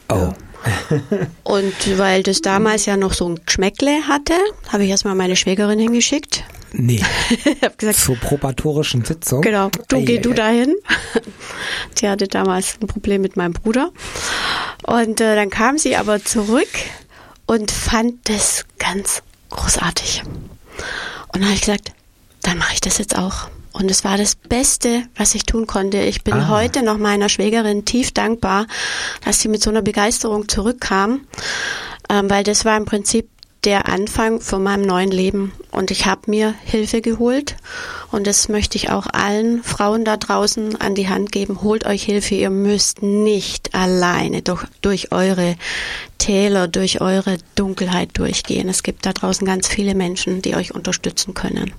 Oh. Ja. Und weil das damals ja noch so ein Geschmäckle hatte, habe ich erstmal meine Schwägerin hingeschickt. Nee. hab gesagt, Zur probatorischen Sitzung. Genau. Du ei, geh ei, du dahin. Die hatte damals ein Problem mit meinem Bruder. Und äh, dann kam sie aber zurück und fand das ganz großartig. Und dann habe ich gesagt, dann mache ich das jetzt auch. Und es war das Beste, was ich tun konnte. Ich bin ah. heute noch meiner Schwägerin tief dankbar, dass sie mit so einer Begeisterung zurückkam, ähm, weil das war im Prinzip der Anfang von meinem neuen Leben. Und ich habe mir Hilfe geholt. Und das möchte ich auch allen Frauen da draußen an die Hand geben. Holt euch Hilfe. Ihr müsst nicht alleine durch, durch eure Täler, durch eure Dunkelheit durchgehen. Es gibt da draußen ganz viele Menschen, die euch unterstützen können.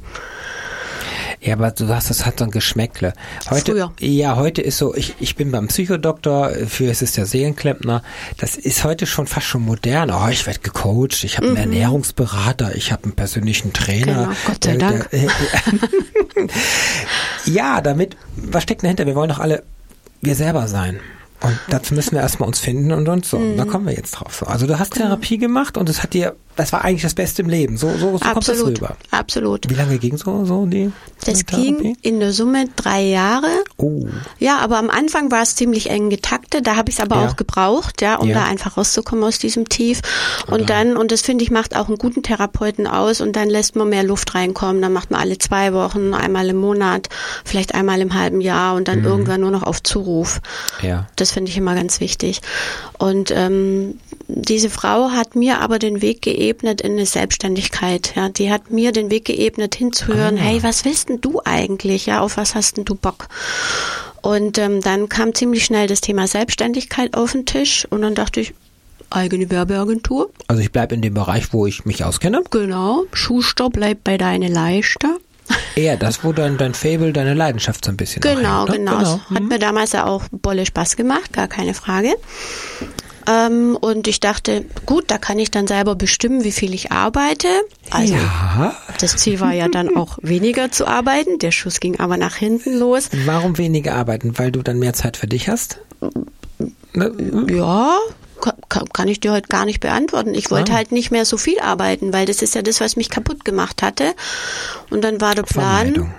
Ja, aber du hast, das hat so ein Geschmäckle. Heute, Früher. ja, heute ist so, ich, ich bin beim Psychodoktor, für es ist der Seelenklempner. Das ist heute schon fast schon modern. Oh, ich werde gecoacht, ich habe einen mhm. Ernährungsberater, ich habe einen persönlichen Trainer. Genau, Gott sei der, Dank. Der, ja, damit, was steckt dahinter? Wir wollen doch alle wir selber sein. Und dazu müssen wir erstmal uns finden und uns so. Mhm. Da kommen wir jetzt drauf. Also du hast genau. Therapie gemacht und es hat dir das war eigentlich das Beste im Leben. So, so, so kommt das rüber. Absolut. Wie lange ging so, so die? Das ging in der Summe drei Jahre. Oh. Ja, aber am Anfang war es ziemlich eng getaktet. Da habe ich es aber ja. auch gebraucht, ja, um ja. da einfach rauszukommen aus diesem Tief. Und Oder. dann, und das finde ich, macht auch einen guten Therapeuten aus. Und dann lässt man mehr Luft reinkommen. Dann macht man alle zwei Wochen, einmal im Monat, vielleicht einmal im halben Jahr und dann mhm. irgendwann nur noch auf Zuruf. Ja. Das finde ich immer ganz wichtig. Und ähm, diese Frau hat mir aber den Weg geebnet in eine Selbstständigkeit. Ja, die hat mir den Weg geebnet hinzuhören. Ah. Hey, was willst denn du eigentlich? Ja, auf was hast denn du Bock? Und ähm, dann kam ziemlich schnell das Thema Selbstständigkeit auf den Tisch und dann dachte ich, eigene Werbeagentur. Also ich bleibe in dem Bereich, wo ich mich auskenne. Genau. Schuster bleibt bei deine Leister. Ja, das wo dann dein Fable, deine Leidenschaft so ein bisschen. Genau, hängt, ne? genau. genau. Hat mhm. mir damals ja auch Bolle Spaß gemacht, gar keine Frage. Ähm, und ich dachte, gut, da kann ich dann selber bestimmen, wie viel ich arbeite. Also ja. das Ziel war ja dann auch weniger zu arbeiten. Der Schuss ging aber nach hinten los. Warum weniger arbeiten? Weil du dann mehr Zeit für dich hast? Ne? Ja, kann ich dir heute gar nicht beantworten. Ich wollte ah. halt nicht mehr so viel arbeiten, weil das ist ja das, was mich kaputt gemacht hatte. Und dann war der Plan,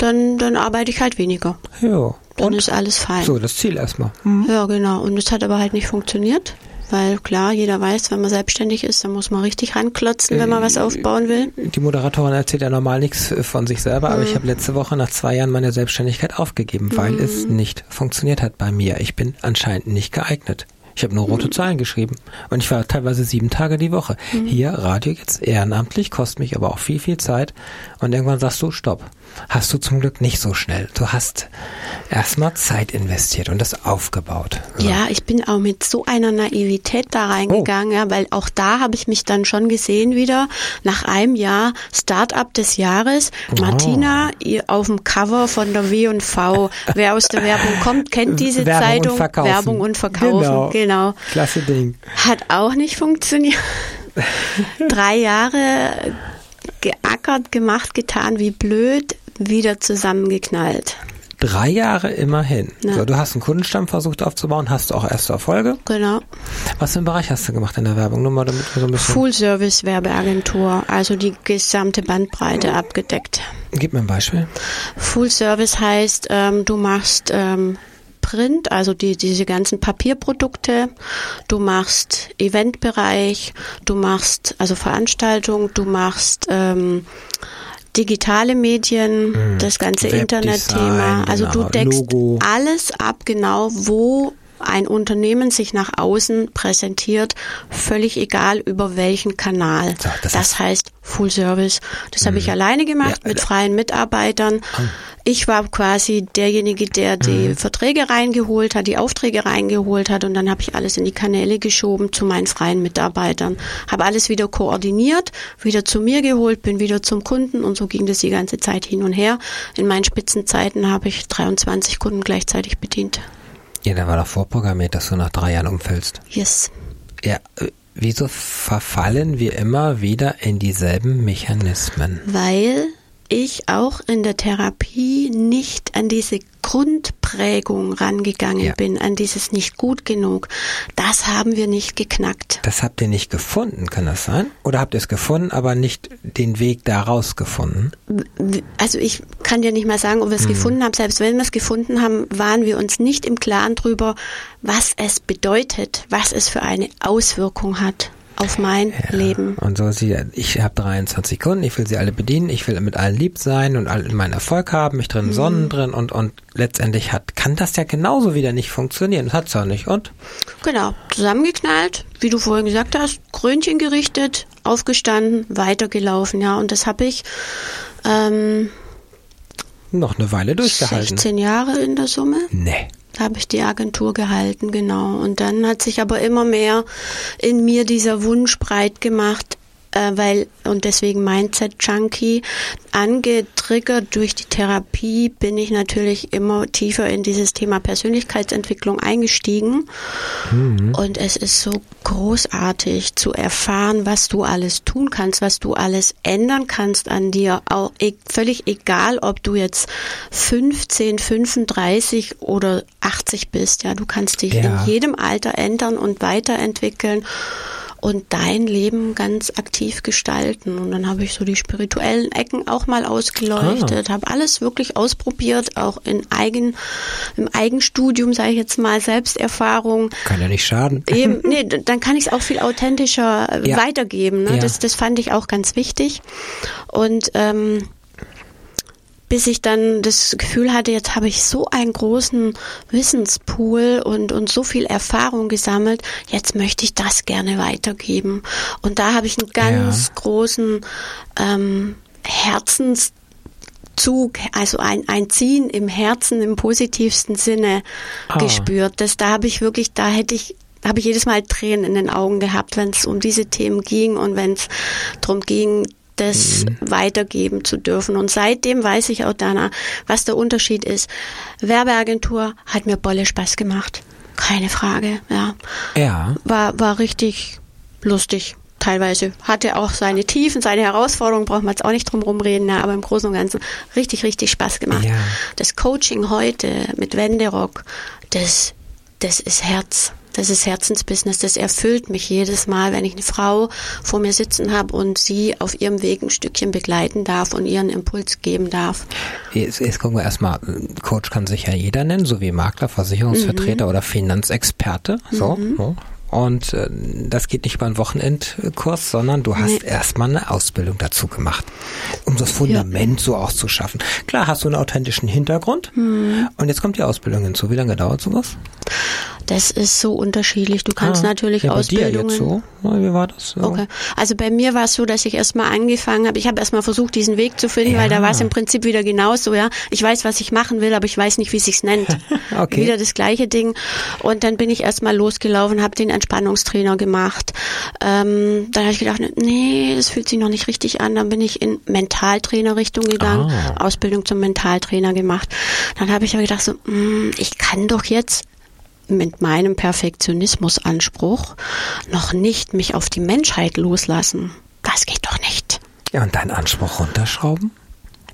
dann, dann arbeite ich halt weniger. Ja. Dann und? ist alles fein. So, das Ziel erstmal. Mhm. Ja, genau. Und es hat aber halt nicht funktioniert. Weil klar, jeder weiß, wenn man selbstständig ist, dann muss man richtig ranklotzen, wenn man was äh, aufbauen will. Die Moderatorin erzählt ja normal nichts von sich selber, mhm. aber ich mhm. habe letzte Woche nach zwei Jahren meine Selbstständigkeit aufgegeben, weil mhm. es nicht funktioniert hat bei mir. Ich bin anscheinend nicht geeignet. Ich habe nur rote mhm. Zahlen geschrieben und ich war teilweise sieben Tage die Woche. Mhm. Hier Radio jetzt ehrenamtlich, kostet mich aber auch viel, viel Zeit. Und irgendwann sagst du, stopp hast du zum Glück nicht so schnell. Du hast erstmal Zeit investiert und das aufgebaut. So. Ja, ich bin auch mit so einer Naivität da reingegangen, oh. ja, weil auch da habe ich mich dann schon gesehen wieder nach einem Jahr Start-up des Jahres. Oh. Martina auf dem Cover von der W&V. Wer aus der Werbung kommt, kennt diese Werbung Zeitung. Und Werbung und Verkaufen. Genau. genau. Klasse Ding. Hat auch nicht funktioniert. Drei Jahre geackert, gemacht, getan, wie blöd, wieder zusammengeknallt. Drei Jahre immerhin. Ja. So, du hast einen Kundenstamm versucht aufzubauen, hast auch erste Erfolge. Genau. Was für einen Bereich hast du gemacht in der Werbung? Nur mal damit wir so ein bisschen. Full Service Werbeagentur, also die gesamte Bandbreite abgedeckt. Gib mir ein Beispiel. Full Service heißt, ähm, du machst ähm, Print, also die, diese ganzen Papierprodukte. Du machst Eventbereich, du machst also Veranstaltungen, du machst ähm, digitale Medien, mhm. das ganze Internetthema. Also genau, du deckst Logo. alles ab, genau wo ein Unternehmen sich nach außen präsentiert, völlig egal über welchen Kanal. So, das das, heißt Full Service. Das habe ich alleine gemacht Ja, mit äh, freien Mitarbeitern. Ich war quasi derjenige, der die Verträge reingeholt hat, die Aufträge reingeholt hat und dann habe ich alles in die Kanäle geschoben zu meinen freien Mitarbeitern. Habe alles wieder koordiniert, wieder zu mir geholt, bin wieder zum Kunden und so ging das die ganze Zeit hin und her. In meinen Spitzenzeiten habe ich 23 Kunden gleichzeitig bedient. Ja, da war doch vorprogrammiert, dass du nach drei Jahren umfällst. Yes. Ja, äh, wieso verfallen wir immer wieder in dieselben Mechanismen? weil ich auch in der Therapie nicht an diese Grundprägung rangegangen Ja. bin, an dieses nicht gut genug. Das haben wir nicht geknackt. Das habt ihr nicht gefunden, kann das sein? Oder habt ihr es gefunden, aber nicht den Weg daraus gefunden? Also ich kann dir nicht mal sagen, ob wir es Mhm. gefunden haben. Selbst wenn wir es gefunden haben, waren wir uns nicht im Klaren drüber, was es bedeutet, was es für eine Auswirkung hat auf mein Leben. Und so sie, ich habe 23 Kunden, ich will sie alle bedienen, ich will mit allen lieb sein und allen meinen Erfolg haben, mich Mhm. drin sonnen drin und und letztendlich hat kann das ja genauso wieder nicht funktionieren. Das hat's auch nicht. Und Genau, zusammengeknallt, wie du vorhin gesagt hast, Krönchen gerichtet, aufgestanden, weitergelaufen, ja. Und das habe ich ähm, noch eine Weile durchgehalten. 16 Jahre in der Summe. Nee. Da habe ich die Agentur gehalten, genau. Und dann hat sich aber immer mehr in mir dieser Wunsch breit gemacht, äh, weil, und deswegen Mindset Junkie, angetriggert durch die Therapie bin ich natürlich immer tiefer in dieses Thema Persönlichkeitsentwicklung eingestiegen. Und es ist so großartig zu erfahren, was du alles tun kannst, was du alles ändern kannst an dir. Auch e völlig egal, ob du jetzt 15, 35 oder 80 bist. Ja, du kannst dich Ja. in jedem Alter ändern und weiterentwickeln und dein Leben ganz aktiv gestalten. Und dann habe ich so die spirituellen Ecken auch mal ausgeleuchtet, habe alles wirklich ausprobiert, auch in eigen, im Eigenstudium, sage ich jetzt mal, Selbsterfahrung. Kann ja nicht schaden. Eben, nee, dann kann ich es auch viel authentischer äh, Ja. weitergeben. Ne? Ja. Das, das fand ich auch ganz wichtig. Und ähm, bis ich dann das Gefühl hatte, jetzt habe ich so einen großen Wissenspool und, und so viel Erfahrung gesammelt, jetzt möchte ich das gerne weitergeben. Und da habe ich einen ganz Ja. großen ähm, Herzenszug, also ein, ein Ziehen im Herzen im positivsten Sinne Ah. gespürt. Das, da habe ich wirklich, da hätte ich habe ich jedes Mal Tränen in den Augen gehabt, wenn es um diese Themen ging und wenn es darum ging, das weitergeben zu dürfen. Und seitdem weiß ich auch, Dana, was der Unterschied ist. Werbeagentur hat mir Bolle Spaß gemacht. Keine Frage, ja. Ja. War, war richtig lustig. Teilweise hatte auch seine Tiefen, seine Herausforderungen, braucht man jetzt auch nicht drum rumreden, ja, aber im Großen und Ganzen richtig, richtig Spaß gemacht. Ja. Das Coaching heute mit Wenderock, das, das ist Herz. Das ist Herzensbusiness. Das erfüllt mich jedes Mal, wenn ich eine Frau vor mir sitzen habe und sie auf ihrem Weg ein Stückchen begleiten darf und ihren Impuls geben darf. Jetzt, jetzt gucken wir erstmal, Coach kann sich ja jeder nennen, so wie Makler, Versicherungsvertreter oder Finanzexperte. So. so. Und äh, das geht nicht über einen Wochenendkurs, sondern du hast Nee. erstmal eine Ausbildung dazu gemacht, um das Fundament so auch zu schaffen. Klar hast du einen authentischen Hintergrund und jetzt kommt die Ausbildung hinzu. Wie lange dauert sowas? Das ist so unterschiedlich. Du kannst Ah, natürlich ja, bei dir jetzt so? Wie war das? So? Okay. Also bei mir war es so, dass ich erstmal angefangen habe. Ich habe erstmal versucht, diesen Weg zu finden, Ja. weil da war es im Prinzip wieder genauso, ja. Ich weiß, was ich machen will, aber ich weiß nicht, wie es sich nennt. Okay. Wieder das gleiche Ding. Und dann bin ich erstmal losgelaufen, habe den Entspannungstrainer gemacht. Ähm, dann habe ich gedacht, nee, das fühlt sich noch nicht richtig an. Dann bin ich in Mentaltrainer-Richtung gegangen, Ah. Ausbildung zum Mentaltrainer gemacht. Dann habe ich aber gedacht, so, mm, ich kann doch jetzt mit meinem Perfektionismusanspruch noch nicht mich auf die Menschheit loslassen. Das geht doch nicht. Ja, und deinen Anspruch runterschrauben?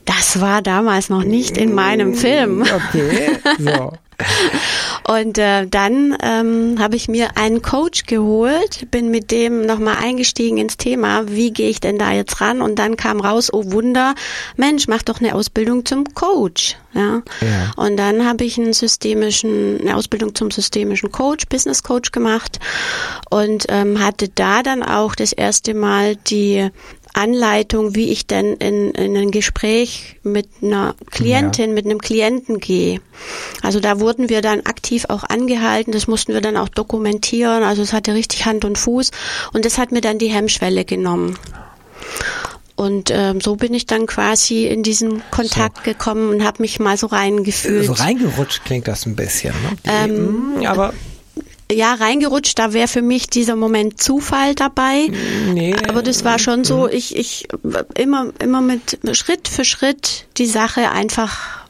Das war damals noch nicht in meinem Film. Okay. So. Und äh, dann ähm, habe ich mir einen Coach geholt, bin mit dem nochmal eingestiegen ins Thema, wie gehe ich denn da jetzt ran? Und dann kam raus, oh Wunder, Mensch, mach doch eine Ausbildung zum Coach. Ja. Ja. Und dann habe ich einen systemischen, eine Ausbildung zum systemischen Coach, Business Coach gemacht und ähm, hatte da dann auch das erste Mal die Anleitung, wie ich denn in, in ein Gespräch mit einer Klientin, ja. mit einem Klienten gehe. Also da wurden wir dann aktiv auch angehalten, das mussten wir dann auch dokumentieren, also es hatte richtig Hand und Fuß und das hat mir dann die Hemmschwelle genommen. Und ähm, so bin ich dann quasi in diesen Kontakt so. gekommen und habe mich mal so reingefühlt. So reingerutscht klingt das ein bisschen, ne? Ähm, mm, aber ja, reingerutscht, da wäre für mich dieser Moment Zufall dabei. Nee. Aber das war schon so, mhm. ich, ich immer, immer mit Schritt für Schritt die Sache einfach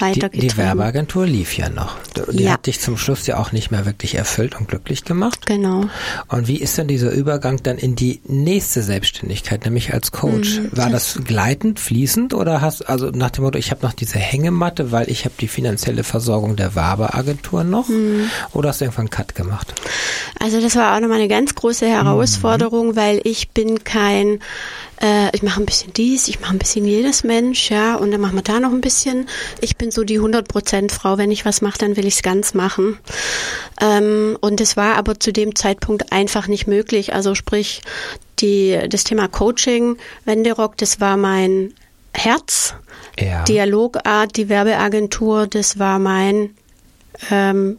weitergetrieben. Die, die Werbeagentur lief ja noch. Die ja. hat dich zum Schluss ja auch nicht mehr wirklich erfüllt und glücklich gemacht. Genau. Und wie ist denn dieser Übergang dann in die nächste Selbstständigkeit, nämlich als Coach? Mhm. War das gleitend, fließend oder hast also nach dem Motto, ich habe noch diese Hängematte, weil ich habe die finanzielle Versorgung der Werbeagentur noch? Mhm. Oder hast du irgendwann einen Cut gemacht? Also das war auch nochmal eine ganz große Herausforderung, mhm. weil ich bin kein äh, ich mache ein bisschen dies, ich mache ein bisschen jedes Mensch, ja, und dann machen wir da noch ein bisschen. Ich bin so die 100% Frau, wenn ich was mache, dann will ich es ganz machen. Ähm, und es war aber zu dem Zeitpunkt einfach nicht möglich. Also sprich, die, das Thema Coaching, Wenderock, das war mein Herz. Ja. Dialogart, die Werbeagentur, das war mein ähm,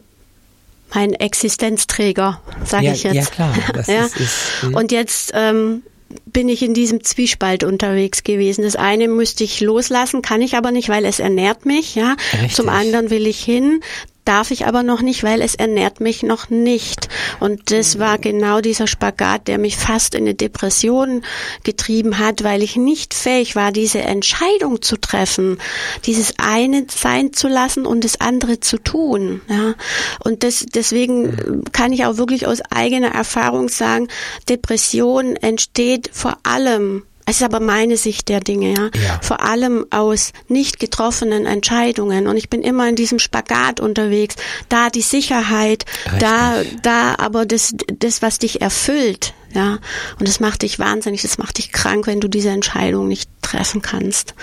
mein Existenzträger, sage ja, ich jetzt. Ja, klar. ja. Ist, ist, hm. und jetzt ähm, bin ich in diesem Zwiespalt unterwegs gewesen. Das eine müsste ich loslassen, kann ich aber nicht, weil es ernährt mich, ja. Richtig. Zum anderen will ich hin, darf ich aber noch nicht, weil es ernährt mich noch nicht. Und das war genau dieser Spagat, der mich fast in eine Depression getrieben hat, weil ich nicht fähig war, diese Entscheidung zu treffen, dieses eine sein zu lassen und das andere zu tun. Ja. Und das, deswegen kann ich auch wirklich aus eigener Erfahrung sagen, Depression entsteht vor allem es ist aber meine Sicht der Dinge, ja. ja. Vor allem aus nicht getroffenen Entscheidungen. Und ich bin immer in diesem Spagat unterwegs. Da die Sicherheit, Richtig. da, da aber das, das, was dich erfüllt, ja. Und das macht dich wahnsinnig, das macht dich krank, wenn du diese Entscheidung nicht treffen kannst.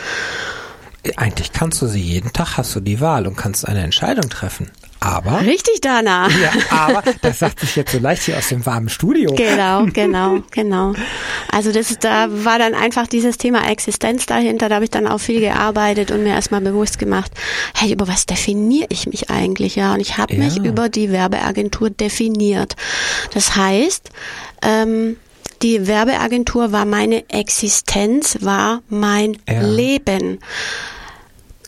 Eigentlich kannst du sie jeden Tag, hast du die Wahl und kannst eine Entscheidung treffen. Aber. Richtig, Dana. Ja, aber das sagt sich jetzt so leicht hier aus dem warmen Studio. Genau, genau, genau. Also das da war dann einfach dieses Thema Existenz dahinter. Da habe ich dann auch viel gearbeitet und mir erstmal bewusst gemacht, hey, über was definiere ich mich eigentlich? Ja, und ich habe ja. mich über die Werbeagentur definiert. Das heißt, ähm, die Werbeagentur war meine Existenz, war mein ja. Leben.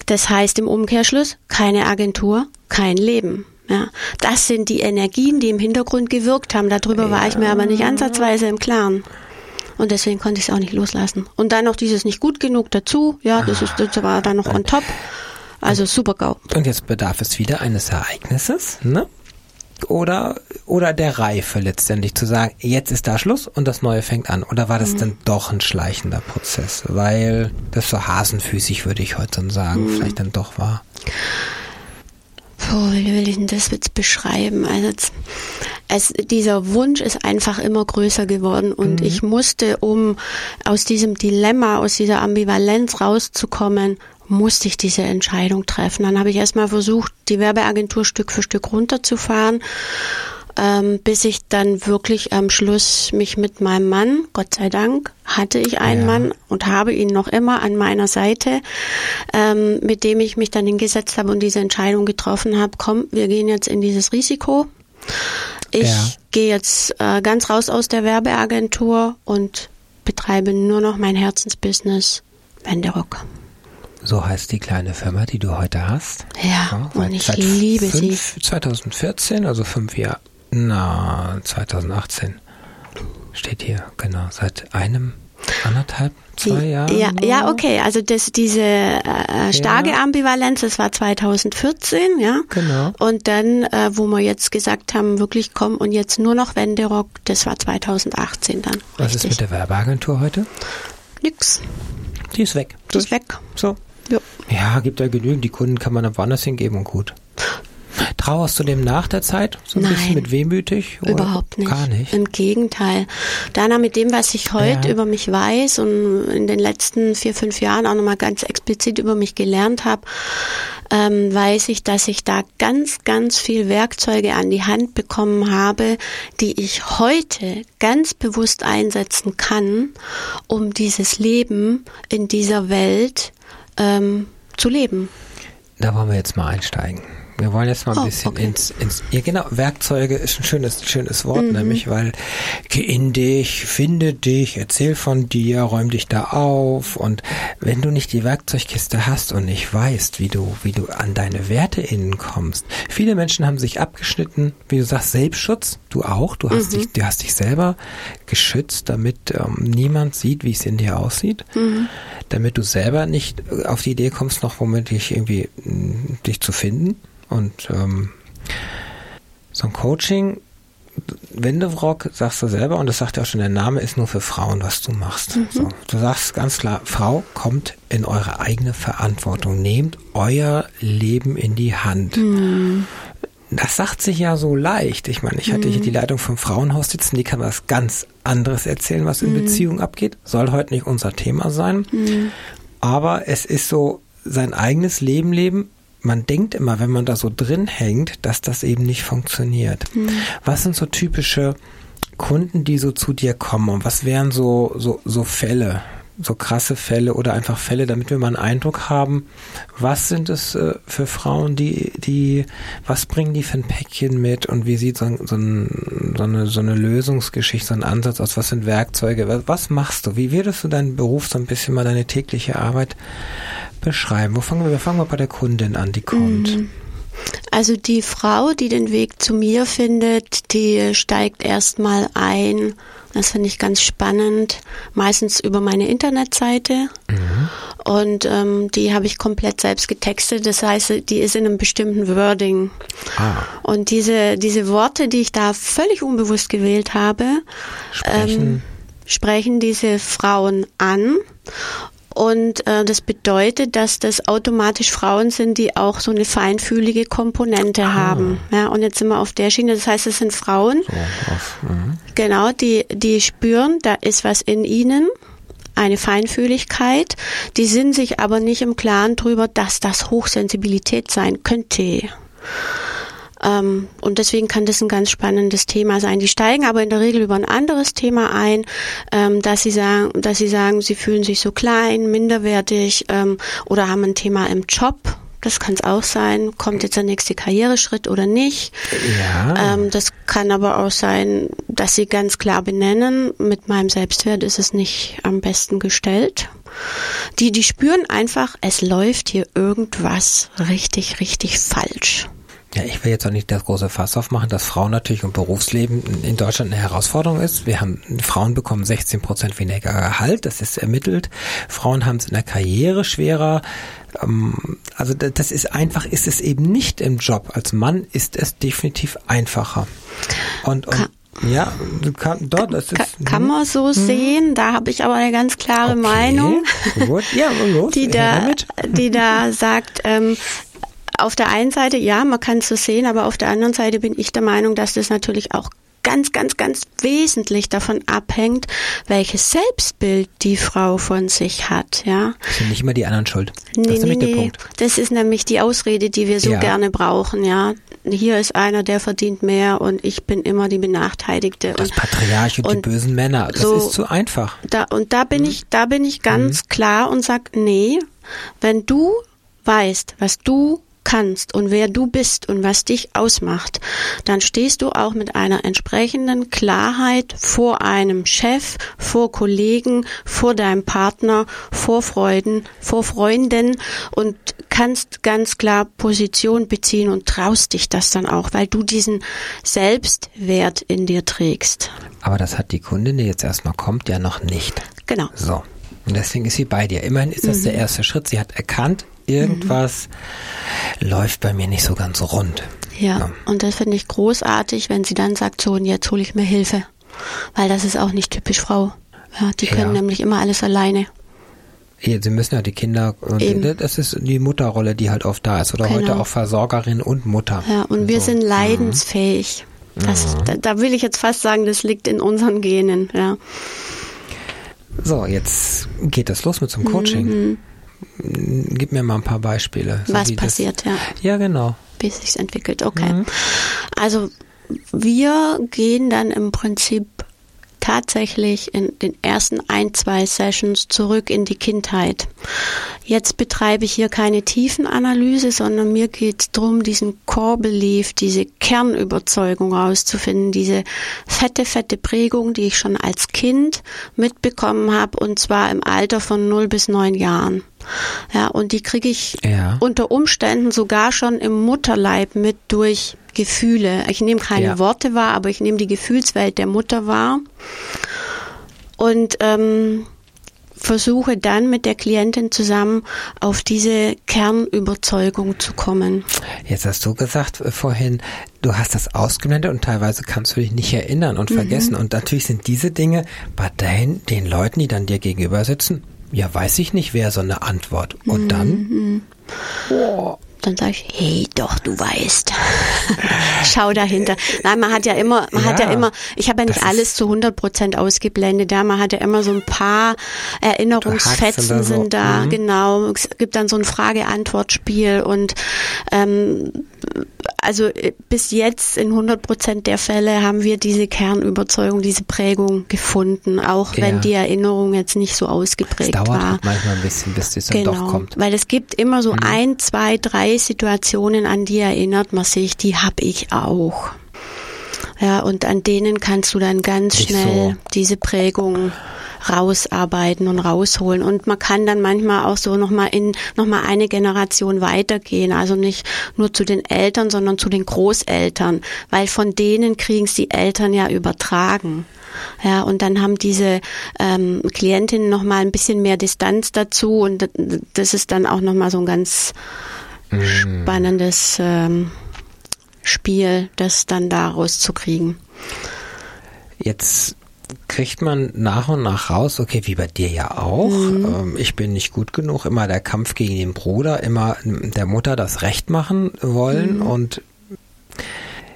Das heißt im Umkehrschluss keine Agentur, kein Leben. Ja, das sind die Energien, die im Hintergrund gewirkt haben. Darüber ja. war ich mir aber nicht ansatzweise im Klaren. Und deswegen konnte ich es auch nicht loslassen. Und dann noch dieses nicht gut genug dazu. Ja, das, ist, das war dann noch on top. Also super GAU. Und jetzt bedarf es wieder eines Ereignisses, ne? Oder, oder der Reife letztendlich zu sagen, jetzt ist da Schluss und das Neue fängt an? Oder war das mhm. dann doch ein schleichender Prozess? Weil das so hasenfüßig, würde ich heute sagen, mhm. vielleicht dann doch war. Puh, wie will ich denn das jetzt beschreiben? Also es, dieser Wunsch ist einfach immer größer geworden und mhm. ich musste, um aus diesem Dilemma, aus dieser Ambivalenz rauszukommen, musste ich diese Entscheidung treffen. Dann habe ich erstmal versucht, die Werbeagentur Stück für Stück runterzufahren, ähm, bis ich dann wirklich am Schluss mich mit meinem Mann, Gott sei Dank, hatte ich einen ja. Mann und habe ihn noch immer an meiner Seite, ähm, mit dem ich mich dann hingesetzt habe und diese Entscheidung getroffen habe, komm, wir gehen jetzt in dieses Risiko. Ich ja. gehe jetzt äh, ganz raus aus der Werbeagentur und betreibe nur noch mein Herzensbusiness, Wenderock. So heißt die kleine Firma, die du heute hast. Ja, ja und ich liebe fünf, sie. 2014, also fünf Jahre, na, 2018 steht hier, genau, seit einem, anderthalb, zwei Jahren. Ja, ja, okay, also das, diese äh, starke ja. Ambivalenz, das war 2014, ja. Genau. Und dann, äh, wo wir jetzt gesagt haben, wirklich komm und jetzt nur noch Wenderock, das war 2018 dann. Was richtig. ist mit der Werbeagentur heute? Nix. Die ist weg. Die ist weg. So. Ja. gibt ja genügend. Die Kunden kann man dann woanders hingeben und gut. Trauerst du dem nach der Zeit? So ein Nein. bisschen mit wehmütig? Oder Überhaupt nicht. Gar nicht. Im Gegenteil. Dana, mit dem, was ich heute Ja. über mich weiß und in den letzten vier, fünf Jahren auch nochmal ganz explizit über mich gelernt habe, ähm, weiß ich, dass ich da ganz, ganz viel Werkzeuge an die Hand bekommen habe, die ich heute ganz bewusst einsetzen kann, um dieses Leben in dieser Welt ähm, zu leben. Da wollen wir jetzt mal einsteigen. Wir wollen jetzt mal ein Oh, bisschen okay. ins, ins, ja genau, Werkzeuge ist ein schönes, schönes Wort, Mhm. nämlich, weil geh in dich, finde dich, erzähl von dir, räum dich da auf und wenn du nicht die Werkzeugkiste hast und nicht weißt, wie du, wie du an deine Werte innen kommst. Viele Menschen haben sich abgeschnitten, wie du sagst, Selbstschutz, du auch, du Mhm. hast dich, du hast dich selber geschützt, damit ähm, niemand sieht, wie es in dir aussieht, Mhm. damit du selber nicht auf die Idee kommst, noch womöglich irgendwie mh, dich zu finden. Und ähm, so ein Coaching, Wendevrock, sagst du selber, und das sagt ja auch schon der Name, ist nur für Frauen, was du machst. So, du sagst ganz klar, Frau kommt in eure eigene Verantwortung, nehmt euer Leben in die Hand. Das sagt sich ja so leicht. Ich meine, ich hatte hier die Leitung vom Frauenhaus sitzen, die kann was ganz anderes erzählen, was in Beziehung abgeht. Soll heute nicht unser Thema sein. Aber es ist so sein eigenes Leben leben. Man denkt immer, wenn man da so drin hängt, dass das eben nicht funktioniert. Was sind so typische Kunden, die so zu dir kommen? Und was wären so, so, so Fälle? So krasse Fälle oder einfach Fälle, damit wir mal einen Eindruck haben, was sind es äh, für Frauen, die, die, was bringen die für ein Päckchen mit und wie sieht so, so, ein, so, eine, so eine Lösungsgeschichte, so ein Ansatz aus, was sind Werkzeuge, was, was machst du? Wie würdest du deinen Beruf so ein bisschen mal deine tägliche Arbeit beschreiben? Wo fangen wir, wir fangen mal bei der Kundin an, die kommt. Also die Frau, die den Weg zu mir findet, die steigt erstmal ein. Das finde ich ganz spannend. Meistens über meine Internetseite. Und ähm, die habe ich komplett selbst getextet. Das heißt, die ist in einem bestimmten Wording. Ah, Und diese, diese Worte, die ich da völlig unbewusst gewählt habe, sprechen. ähm, sprechen diese Frauen an. Und äh, das bedeutet, dass das automatisch Frauen sind, die auch so eine feinfühlige Komponente haben. Ja, und jetzt sind wir auf der Schiene. Das heißt, es sind Frauen, so, auf, mhm. genau, die, die spüren, da ist was in ihnen, eine Feinfühligkeit. Die sind sich aber nicht im Klaren drüber, dass das Hochsensibilität sein könnte. Ähm, und deswegen kann das ein ganz spannendes Thema sein. Die steigen aber in der Regel über ein anderes Thema ein, ähm, dass sie sagen, dass sie sagen, sie fühlen sich so klein, minderwertig ähm, oder haben ein Thema im Job. Das kann es auch sein. Kommt jetzt der nächste Karriereschritt oder nicht? Ja. Ähm, das kann aber auch sein, dass sie ganz klar benennen, mit meinem Selbstwert ist es nicht am besten gestellt. Die, die spüren einfach, es läuft hier irgendwas richtig, richtig falsch. Ja, ich will jetzt auch nicht das große Fass aufmachen, dass Frauen natürlich und Berufsleben in Deutschland eine Herausforderung ist. Wir haben, Frauen bekommen 16 Prozent weniger Gehalt, das ist ermittelt. Frauen haben es in der Karriere schwerer. Ähm, Also da- das ist einfach, ist es eben nicht im Job. Als Mann ist es definitiv einfacher. Und, und ja, kann, dort, das ist, kann man so sehen, da habe ich aber eine ganz klare Okay, Meinung. Gut, ja, los, die da, die da sagt, ähm, auf der einen Seite, ja, man kann es so sehen, aber auf der anderen Seite bin ich der Meinung, dass das natürlich auch ganz, ganz, ganz wesentlich davon abhängt, welches Selbstbild die Frau von sich hat, ja. Sind nicht immer die anderen schuld. Das Nee, ist nee, nämlich der nee. Punkt. Das ist nämlich die Ausrede, die wir so Ja. gerne brauchen, ja. Hier ist einer, der verdient mehr und ich bin immer die Benachteiligte. Das Patriarch und, die und bösen Männer, das so- ist zu einfach. da, und da bin ich, da bin ich ganz klar und sag, nee, wenn du weißt, was du kannst und wer du bist und was dich ausmacht, dann stehst du auch mit einer entsprechenden Klarheit vor einem Chef, vor Kollegen, vor deinem Partner, vor Freunden, vor Freunden und kannst ganz klar Position beziehen und traust dich das dann auch, weil du diesen Selbstwert in dir trägst. Aber das hat die Kundin, die jetzt erstmal kommt, ja noch nicht. Genau. So. Und deswegen ist sie bei dir. Immerhin ist das der Mhm. erste Schritt. Sie hat erkannt, irgendwas läuft bei mir nicht so ganz rund. Ja, Ja. und das finde ich großartig, wenn sie dann sagt, so und jetzt hole ich mir Hilfe. Weil das ist auch nicht typisch Frau. Ja, die können Ja. nämlich immer alles alleine. Ja, sie müssen ja die Kinder, Eben. das ist die Mutterrolle, die halt oft da ist. Oder Genau. heute auch Versorgerin und Mutter. Ja, und wir So. sind leidensfähig. Das, Mhm. da, da will ich jetzt fast sagen, das liegt in unseren Genen. Ja. So, jetzt geht es los mit zum Coaching. Gib mir mal ein paar Beispiele. so Mhm. Was wie das- passiert, ja. Ja, genau. wie es sich entwickelt. Okay. Also wir gehen dann im Prinzip tatsächlich in den ersten ein, zwei Sessions zurück in die Kindheit. Jetzt betreibe ich hier keine Tiefenanalyse, sondern mir geht es darum, diesen Core Belief, diese Kernüberzeugung rauszufinden, diese fette, fette Prägung, die ich schon als Kind mitbekommen habe, und zwar im Alter von 0 bis 9 Jahren. Ja, und die kriege ich Ja. unter Umständen sogar schon im Mutterleib mit durch Gefühle. Ich nehme keine Ja. Worte wahr, aber ich nehme die Gefühlswelt der Mutter wahr und ähm, versuche dann mit der Klientin zusammen auf diese Kernüberzeugung zu kommen. Jetzt hast du gesagt äh, vorhin, du hast das ausgeblendet und teilweise kannst du dich nicht erinnern und vergessen. Und natürlich sind diese Dinge bei den, den Leuten, die dann dir gegenüber sitzen, ja, weiß ich nicht, wer so eine Antwort. Und dann? Oh, Dann sage ich, hey, doch, du weißt. Schau dahinter. Nein, man hat ja immer, man hat ja Ja, immer, ich habe ja nicht alles zu 100 Prozent ausgeblendet, ja, man hat ja immer so ein paar Erinnerungsfetzen da so, sind da, mhm. genau. Es gibt dann so ein Frage-Antwort-Spiel und ähm, also äh, bis jetzt in 100 Prozent der Fälle haben wir diese Kernüberzeugung, diese Prägung gefunden, auch wenn Ja. die Erinnerung jetzt nicht so es ausgeprägt dauert war. halt manchmal ein bisschen, bis es dann doch kommt. Genau. Weil es gibt immer so ein, zwei, drei Situationen, an die erinnert man sich, die habe ich auch. Ja, und an denen kannst du dann ganz Nicht schnell so. diese Prägung rausarbeiten und rausholen. Und man kann dann manchmal auch so nochmal in, nochmal eine Generation weitergehen. Also nicht nur zu den Eltern, sondern zu den Großeltern. Weil von denen kriegen es die Eltern ja übertragen. Ja, und dann haben diese ähm, Klientinnen nochmal ein bisschen mehr Distanz dazu und das ist dann auch nochmal so ein ganz spannendes ähm, Spiel, das dann daraus zu kriegen. Jetzt kriegt man nach und nach raus, okay, wie bei dir ja auch, Mhm. ähm, ich bin nicht gut genug, immer der Kampf gegen den Bruder, immer der Mutter das Recht machen wollen Mhm. und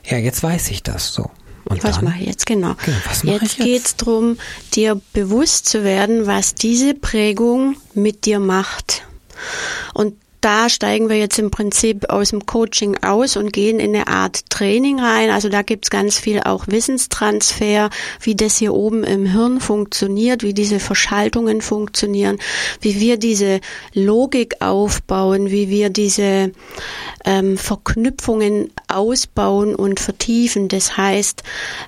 ja, jetzt weiß ich das so. Und Was dann? mache ich jetzt genau? Okay, was mache jetzt ich jetzt? geht's drum, dir bewusst zu werden, was diese Prägung mit dir macht. Und da steigen wir jetzt im Prinzip aus dem Coaching aus und gehen in eine Art Training rein. Also da gibt's ganz viel auch Wissenstransfer, wie das hier oben im Hirn funktioniert, wie diese Verschaltungen funktionieren, wie wir diese Logik aufbauen, wie wir diese ähm, Verknüpfungen ausbauen und vertiefen. Das heißt,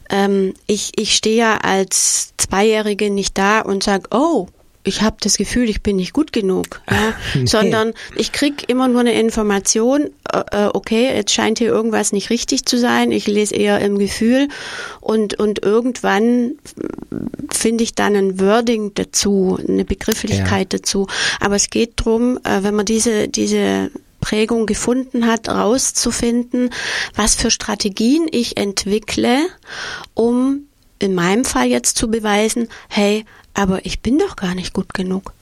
ähm, ich, ich stehe ja als Zweijährige nicht da und sage, oh, ich habe das Gefühl, ich bin nicht gut genug, ja? Nee. sondern ich krieg immer nur eine Information, äh, äh, okay, jetzt scheint hier irgendwas nicht richtig zu sein, ich lese eher im Gefühl und, und irgendwann finde ich dann ein Wording dazu, eine Begrifflichkeit dazu. Aber es geht drum, äh, wenn man diese, diese Prägung gefunden hat, rauszufinden, was für Strategien ich entwickle, um in meinem Fall jetzt zu beweisen, hey, aber ich bin doch gar nicht gut genug.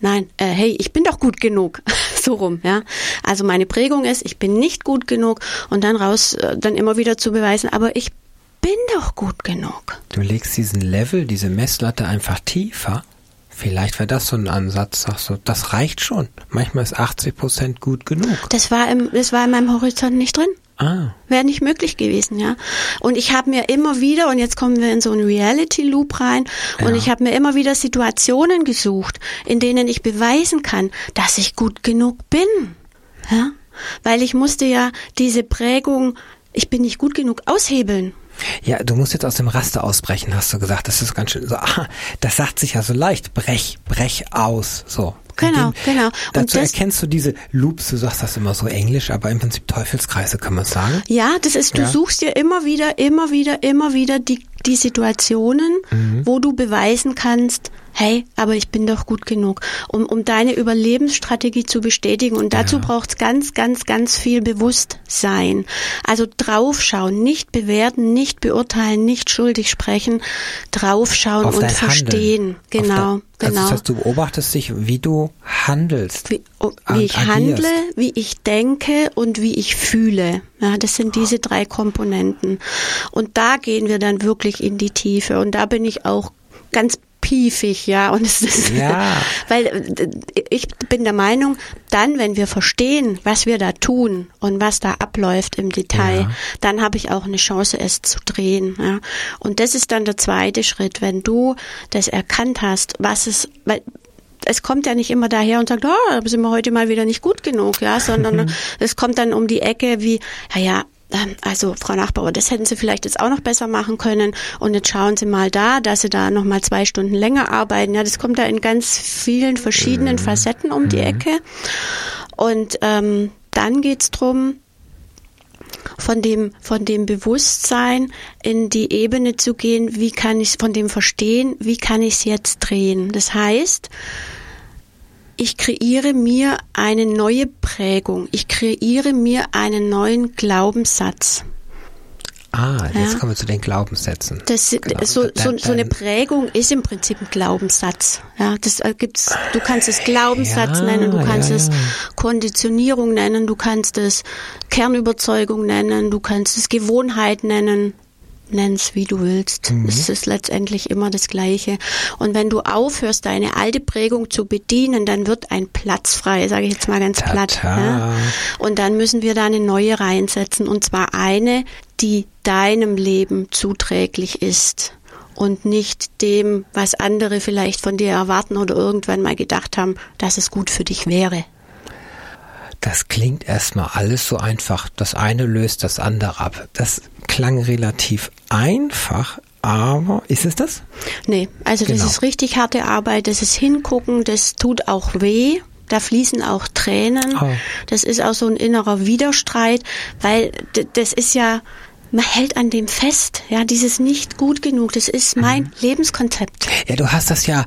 Nein, äh, hey, ich bin doch gut genug. so rum, ja. Also meine Prägung ist, ich bin nicht gut genug und dann raus, äh, dann immer wieder zu beweisen, aber ich bin doch gut genug. Du legst diesen Level, diese Messlatte einfach tiefer. Vielleicht wäre das so ein Ansatz, sagst du, das reicht schon. Manchmal ist 80 Prozent gut genug. Das war im, das war in meinem Horizont nicht drin. Ah, Wäre nicht möglich gewesen, ja. Und ich habe mir immer wieder, und jetzt kommen wir in so einen Reality-Loop rein, und Ja. ich habe mir immer wieder Situationen gesucht, in denen ich beweisen kann, dass ich gut genug bin. Ja? Weil ich musste ja diese Prägung, ich bin nicht gut genug, aushebeln. Ja, du musst jetzt aus dem Raster ausbrechen, hast du gesagt. Das ist ganz schön so, ah, das sagt sich ja so leicht. Brech, brech aus. So. Genau, genau. Und dazu erkennst du diese Loops, du sagst das immer so englisch, aber im Prinzip Teufelskreise kann man sagen. Ja, das ist, du Ja. suchst dir immer wieder, immer wieder, immer wieder die die Situationen, mhm. wo du beweisen kannst, hey, aber ich bin doch gut genug, um, um deine Überlebensstrategie zu bestätigen. Und dazu ja. braucht es ganz, ganz, ganz viel Bewusstsein. Also draufschauen, nicht bewerten, nicht beurteilen, nicht schuldig sprechen, draufschauen Auf und verstehen. Handeln. Genau. Also genau. das heißt, du beobachtest dich, wie du handelst. Wie, oh, wie ich agierst. handle, wie ich denke und wie ich fühle. Ja, das sind diese drei Komponenten. Und da gehen wir dann wirklich in die Tiefe. Und da bin ich auch ganz piefig, ja. Und es ist, ja. weil äh, ich bin der Meinung, dann, wenn wir verstehen, was wir da tun und was da abläuft im Detail, ja. dann habe ich auch eine Chance, es zu drehen. Ja. Und das ist dann der zweite Schritt, wenn du das erkannt hast, was es, weil es kommt ja nicht immer daher und sagt, oh, sind wir heute mal wieder nicht gut genug, ja, sondern es kommt dann um die Ecke wie, ja, ja, also Frau Nachbauer, das hätten Sie vielleicht jetzt auch noch besser machen können und jetzt schauen Sie mal da, dass Sie da noch mal zwei Stunden länger arbeiten. Ja, das kommt da in ganz vielen verschiedenen mhm. Facetten um die mhm. Ecke und ähm, dann geht's drum von dem, von dem Bewusstsein in die Ebene zu gehen, wie kann ich von dem verstehen, wie kann ich es jetzt drehen. Das heißt, ich kreiere mir eine neue Prägung. Ich kreiere mir einen neuen Glaubenssatz. Ah, jetzt ja. kommen wir zu den Glaubenssätzen. Das, genau. so, so, so, eine Prägung ist im Prinzip ein Glaubenssatz. Ja, das gibt's. Du kannst es Glaubenssatz ja, nennen, du kannst ja, es Konditionierung nennen, du kannst es Kernüberzeugung nennen, du kannst es Gewohnheit nennen nenn's wie du willst. Mhm. Es ist letztendlich immer das Gleiche. Und wenn du aufhörst, deine alte Prägung zu bedienen, dann wird ein Platz frei, sage ich jetzt mal ganz platt. Ja? Und dann müssen wir da eine neue reinsetzen. Und zwar eine, die deinem Leben zuträglich ist und nicht dem, was andere vielleicht von dir erwarten oder irgendwann mal gedacht haben, dass es gut für dich wäre. Das klingt erstmal alles so einfach. Das eine löst das andere ab. Das klang relativ einfach, aber ist es das? Nee, also genau. das ist richtig harte Arbeit, das ist hingucken, das tut auch weh. Da fließen auch Tränen. Oh. Das ist auch so ein innerer Widerstreit, weil das ist ja, man hält an dem fest, ja, dieses nicht gut genug, das ist mein mhm. Lebenskonzept. Ja, du hast das ja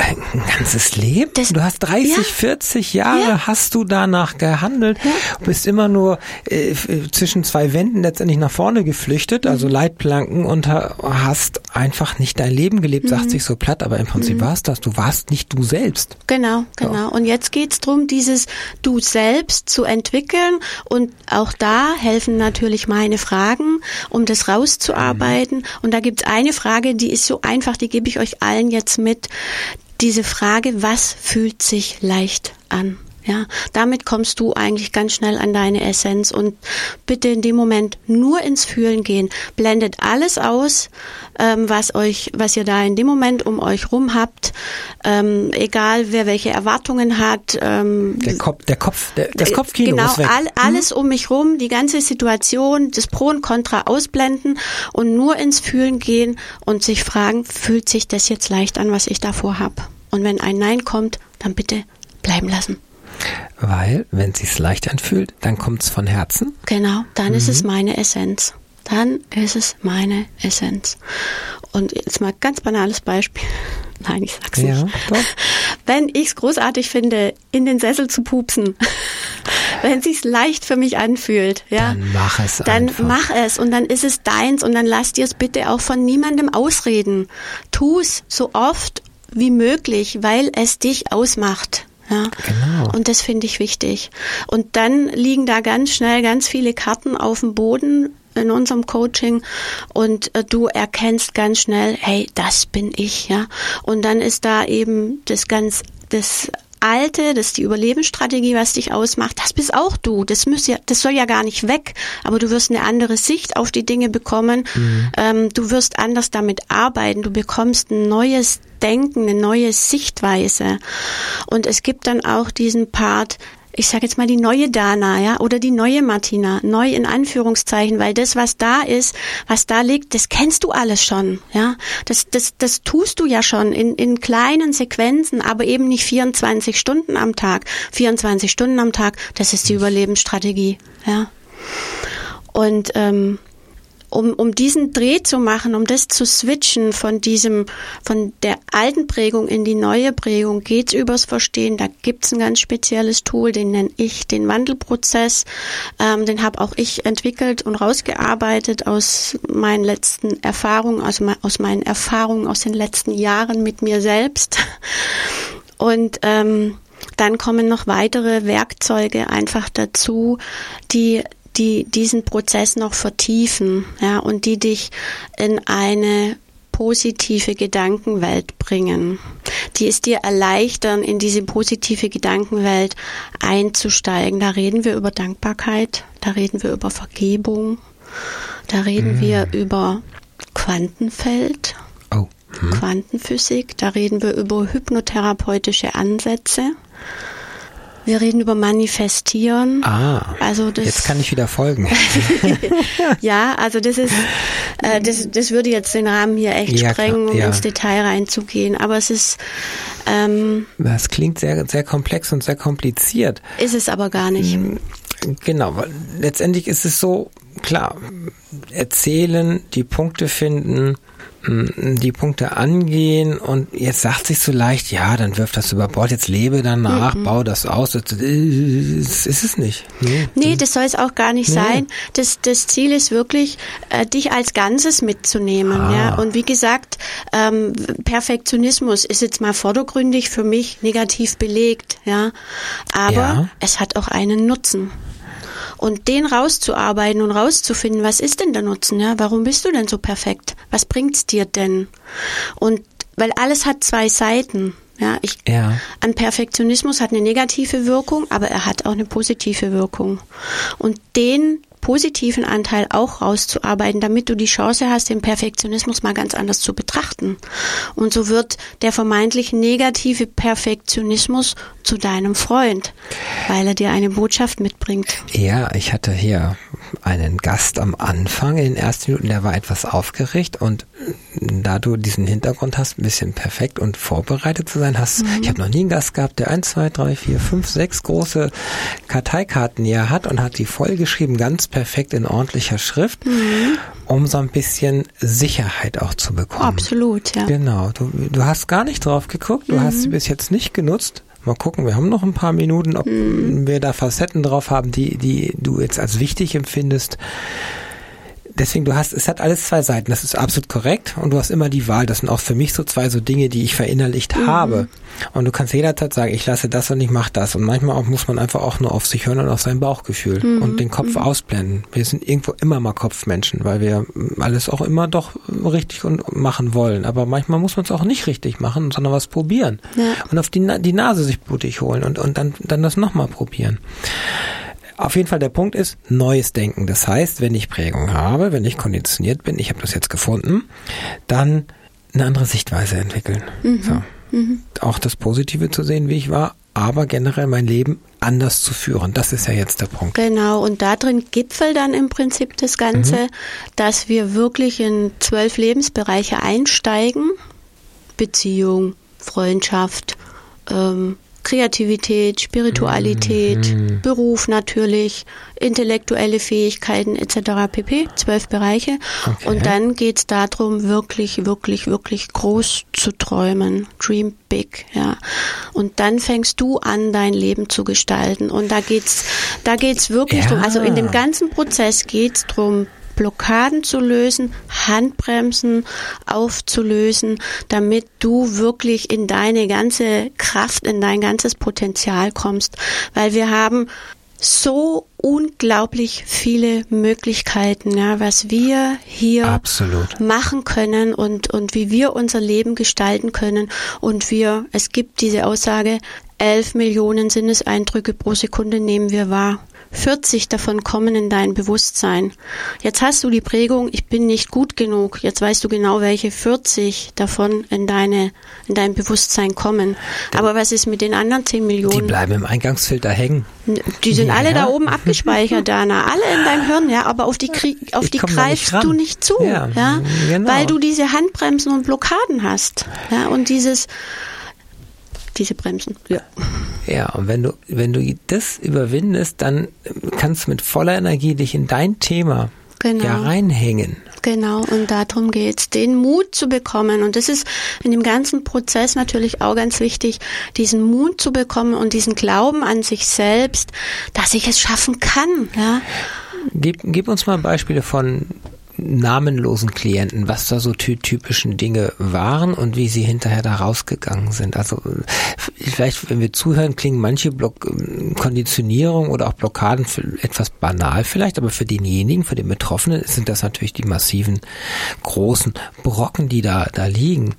ein ganzes Leben? Das, du hast 30, ja. 40 Jahre ja. hast du danach gehandelt, ja. bist immer nur äh, zwischen zwei Wänden letztendlich nach vorne geflüchtet, also mhm. Leitplanken und hast einfach nicht dein Leben gelebt, mhm. sagt sich so platt, aber im Prinzip mhm. warst das. Du warst nicht du selbst. Genau, genau. Und jetzt geht's drum, dieses Du selbst zu entwickeln und auch da helfen natürlich meine Fragen, um das rauszuarbeiten. Mhm. Und da gibt's eine Frage, die ist so einfach, die gebe ich euch allen jetzt mit diese Frage, was fühlt sich leicht an? Ja, damit kommst du eigentlich ganz schnell an deine Essenz und bitte in dem Moment nur ins Fühlen gehen. Blendet alles aus, ähm, was euch, was ihr da in dem Moment um euch rum habt, ähm, egal wer welche Erwartungen hat. Ähm, der Kopf, der Kopf, der, das Kopfkino genau, all, alles mhm. um mich rum, die ganze Situation, das Pro und Contra ausblenden und nur ins Fühlen gehen und sich fragen, fühlt sich das jetzt leicht an, was ich davor habe? Und wenn ein Nein kommt, dann bitte bleiben lassen. Weil, wenn es sich leicht anfühlt, dann kommt es von Herzen. Genau, dann mhm. ist es mhm. meine Essenz. Dann ist es meine Essenz. Und jetzt mal ganz banales Beispiel. Nein, ich sag's ja, nicht. Doch. Wenn ich es großartig finde, in den Sessel zu pupsen, wenn es sich leicht für mich anfühlt, ja, dann mach es. Dann einfach. mach es und dann ist es deins und dann lass dir es bitte auch von niemandem ausreden. Tu es so oft wie möglich, weil es dich ausmacht. Ja. Genau. Und das finde ich wichtig. Und dann liegen da ganz schnell ganz viele Karten auf dem Boden in unserem Coaching und äh, du erkennst ganz schnell, hey, das bin ich, ja. Und dann ist da eben das ganz, das Alte, das ist die Überlebensstrategie, was dich ausmacht, das bist auch du. Das muss ja, das soll ja gar nicht weg, aber du wirst eine andere Sicht auf die Dinge bekommen. Mhm. Ähm, du wirst anders damit arbeiten. Du bekommst ein neues Denken, eine neue Sichtweise. Und es gibt dann auch diesen Part, ich sage jetzt mal die neue Dana, ja, oder die neue Martina, neu in Anführungszeichen, weil das, was da ist, was da liegt, das kennst du alles schon, ja. Das, das, das tust du ja schon in, in kleinen Sequenzen, aber eben nicht 24 Stunden am Tag. 24 Stunden am Tag, das ist die Überlebensstrategie, ja. Und ähm, um, um diesen Dreh zu machen, um das zu switchen von diesem, von der alten Prägung in die neue Prägung, geht's übers Verstehen. Da gibt's ein ganz spezielles Tool, den nenne ich den Wandelprozess. Ähm, den habe auch ich entwickelt und rausgearbeitet aus meinen letzten Erfahrungen, also aus meinen Erfahrungen aus den letzten Jahren mit mir selbst. Und ähm, dann kommen noch weitere Werkzeuge einfach dazu, die die diesen Prozess noch vertiefen, ja, und die dich in eine positive Gedankenwelt bringen, die es dir erleichtern, in diese positive Gedankenwelt einzusteigen. Da reden wir über Dankbarkeit, da reden wir über Vergebung, da reden mm. wir über Quantenfeld, oh. hm. Quantenphysik, da reden wir über hypnotherapeutische Ansätze. Wir reden über Manifestieren. Ah, also das, jetzt kann ich wieder folgen. ja, also das ist, äh, das, das würde jetzt den Rahmen hier echt ja, sprengen, um ja. ins Detail reinzugehen. Aber es ist. Ähm, das klingt sehr, sehr komplex und sehr kompliziert. Ist es aber gar nicht. Mm, genau, weil letztendlich ist es so, klar, erzählen, die Punkte finden, die Punkte angehen und jetzt sagt sich so leicht, ja, dann wirf das über Bord, jetzt lebe danach, mhm. bau das aus. Das ist es nicht. Nee, nee das soll es auch gar nicht nee. sein. Das, das Ziel ist wirklich, äh, dich als Ganzes mitzunehmen. Ah. Ja? Und wie gesagt, ähm, Perfektionismus ist jetzt mal vordergründig für mich negativ belegt. Ja? Aber ja. es hat auch einen Nutzen. Und den rauszuarbeiten und rauszufinden, was ist denn der Nutzen? Ja? Warum bist du denn so perfekt? Was bringt's dir denn? Und weil alles hat zwei Seiten. Ja, ich, ja. An Perfektionismus hat eine negative Wirkung, aber er hat auch eine positive Wirkung. Und den positiven Anteil auch rauszuarbeiten, damit du die Chance hast, den Perfektionismus mal ganz anders zu betrachten. Und so wird der vermeintlich negative Perfektionismus zu deinem Freund, weil er dir eine Botschaft mitbringt. Ja, ich hatte hier einen Gast am Anfang in den ersten Minuten, der war etwas aufgeregt und da du diesen Hintergrund hast, ein bisschen perfekt und vorbereitet zu sein, hast, mhm. ich habe noch nie einen Gast gehabt, der ein, zwei, drei, vier, fünf, sechs große Karteikarten hier hat und hat die vollgeschrieben, ganz perfekt in ordentlicher Schrift, mhm. um so ein bisschen Sicherheit auch zu bekommen. Absolut, ja. Genau. Du, du hast gar nicht drauf geguckt, du mhm. hast sie bis jetzt nicht genutzt. Mal gucken, wir haben noch ein paar Minuten, ob mhm. wir da Facetten drauf haben, die, die du jetzt als wichtig empfindest deswegen, du hast, es hat alles zwei Seiten, das ist absolut korrekt und du hast immer die Wahl. Das sind auch für mich so zwei so Dinge, die ich verinnerlicht mhm. habe. Und du kannst jederzeit sagen, ich lasse das und ich mache das. Und manchmal auch, muss man einfach auch nur auf sich hören und auf sein Bauchgefühl mhm. und den Kopf mhm. ausblenden. Wir sind irgendwo immer mal Kopfmenschen, weil wir alles auch immer doch richtig und machen wollen. Aber manchmal muss man es auch nicht richtig machen, sondern was probieren. Ja. Und auf die, die Nase sich blutig holen und, und dann, dann das nochmal probieren. Auf jeden Fall der Punkt ist neues Denken. Das heißt, wenn ich Prägung habe, wenn ich konditioniert bin, ich habe das jetzt gefunden, dann eine andere Sichtweise entwickeln. Mhm. So. Mhm. Auch das Positive zu sehen, wie ich war, aber generell mein Leben anders zu führen. Das ist ja jetzt der Punkt. Genau, und da drin gipfelt dann im Prinzip das Ganze, mhm. dass wir wirklich in zwölf Lebensbereiche einsteigen. Beziehung, Freundschaft, ähm, Kreativität, Spiritualität, mhm. Beruf natürlich, intellektuelle Fähigkeiten etc. pp. Zwölf Bereiche. Okay. Und dann geht's darum, wirklich, wirklich, wirklich groß zu träumen. Dream big, ja. Und dann fängst du an, dein Leben zu gestalten. Und da geht's, da geht's wirklich ja. drum. Also in dem ganzen Prozess geht's drum, Blockaden zu lösen, Handbremsen aufzulösen, damit du wirklich in deine ganze Kraft, in dein ganzes Potenzial kommst. Weil wir haben so unglaublich viele Möglichkeiten, ja, was wir hier Absolut. machen können und, und wie wir unser Leben gestalten können. Und wir, es gibt diese Aussage, elf Millionen Sinneseindrücke pro Sekunde nehmen wir wahr. 40 davon kommen in dein Bewusstsein. Jetzt hast du die Prägung, ich bin nicht gut genug. Jetzt weißt du genau, welche 40 davon in deine, in dein Bewusstsein kommen. Aber was ist mit den anderen 10 Millionen? Die bleiben im Eingangsfilter hängen. Die sind ja. alle da oben abgespeichert, Dana. Alle in deinem Hirn, ja. Aber auf die, auf die greifst nicht du nicht zu, ja. ja? Genau. Weil du diese Handbremsen und Blockaden hast. Ja. Und dieses, diese Bremsen. Ja. Ja, und wenn du, wenn du das überwindest, dann kannst du mit voller Energie dich in dein Thema genau. ja reinhängen. Genau, und darum geht's, den Mut zu bekommen. Und das ist in dem ganzen Prozess natürlich auch ganz wichtig, diesen Mut zu bekommen und diesen Glauben an sich selbst, dass ich es schaffen kann. Ja. Gib, gib uns mal Beispiele von namenlosen Klienten, was da so ty typischen Dinge waren und wie sie hinterher da rausgegangen sind. Also vielleicht, wenn wir zuhören, klingen manche Block Konditionierung oder auch Blockaden etwas banal vielleicht, aber für denjenigen, für den Betroffenen sind das natürlich die massiven, großen Brocken, die da, da liegen.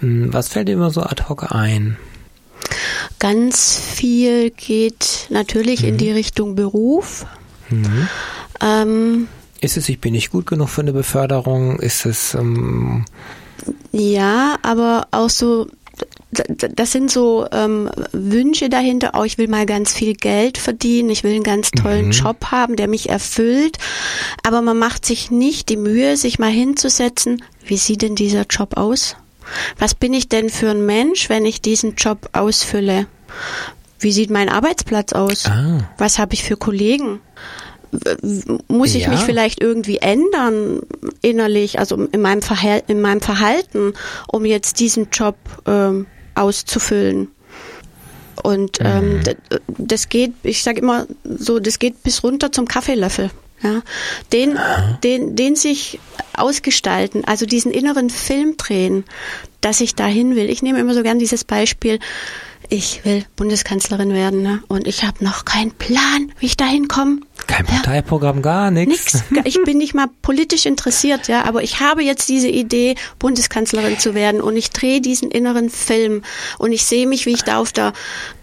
Hm, was fällt dir immer so ad hoc ein? Ganz viel geht natürlich mhm. in die Richtung Beruf. Mhm. Ähm, ist es, ich bin nicht gut genug für eine Beförderung? Ist es. Ähm ja, aber auch so, das sind so ähm, Wünsche dahinter. Auch ich will mal ganz viel Geld verdienen. Ich will einen ganz tollen mhm. Job haben, der mich erfüllt. Aber man macht sich nicht die Mühe, sich mal hinzusetzen. Wie sieht denn dieser Job aus? Was bin ich denn für ein Mensch, wenn ich diesen Job ausfülle? Wie sieht mein Arbeitsplatz aus? Ah. Was habe ich für Kollegen? Muss ich ja. mich vielleicht irgendwie ändern innerlich, also in meinem, Verhal in meinem Verhalten, um jetzt diesen Job ähm, auszufüllen. Und ähm, mhm. das geht, ich sage immer so, das geht bis runter zum Kaffeelöffel. Ja, den, den, den sich ausgestalten, also diesen inneren Film drehen, dass ich dahin will. Ich nehme immer so gern dieses Beispiel, ich will Bundeskanzlerin werden ne? und ich habe noch keinen Plan, wie ich da hinkomme. Kein Parteiprogramm, gar nichts. Ich bin nicht mal politisch interessiert, ja, aber ich habe jetzt diese Idee, Bundeskanzlerin zu werden und ich drehe diesen inneren Film und ich sehe mich, wie ich da auf der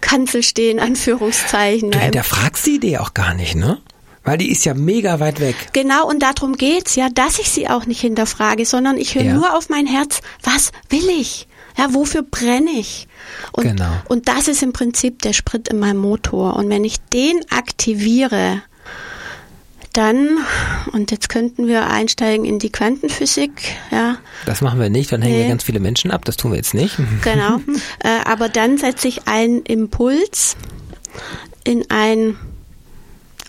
Kanzel stehe, in Anführungszeichen. Du hinterfragst die Idee auch gar nicht, ne? Weil die ist ja mega weit weg. Genau, und darum geht's ja, dass ich sie auch nicht hinterfrage, sondern ich höre ja. nur auf mein Herz, was will ich? Ja, wofür brenne ich? Und, genau. und das ist im Prinzip der Sprit in meinem Motor. Und wenn ich den aktiviere, dann, und jetzt könnten wir einsteigen in die Quantenphysik, ja. Das machen wir nicht, dann hängen nee. wir ganz viele Menschen ab, das tun wir jetzt nicht. Genau. äh, aber dann setze ich einen Impuls in ein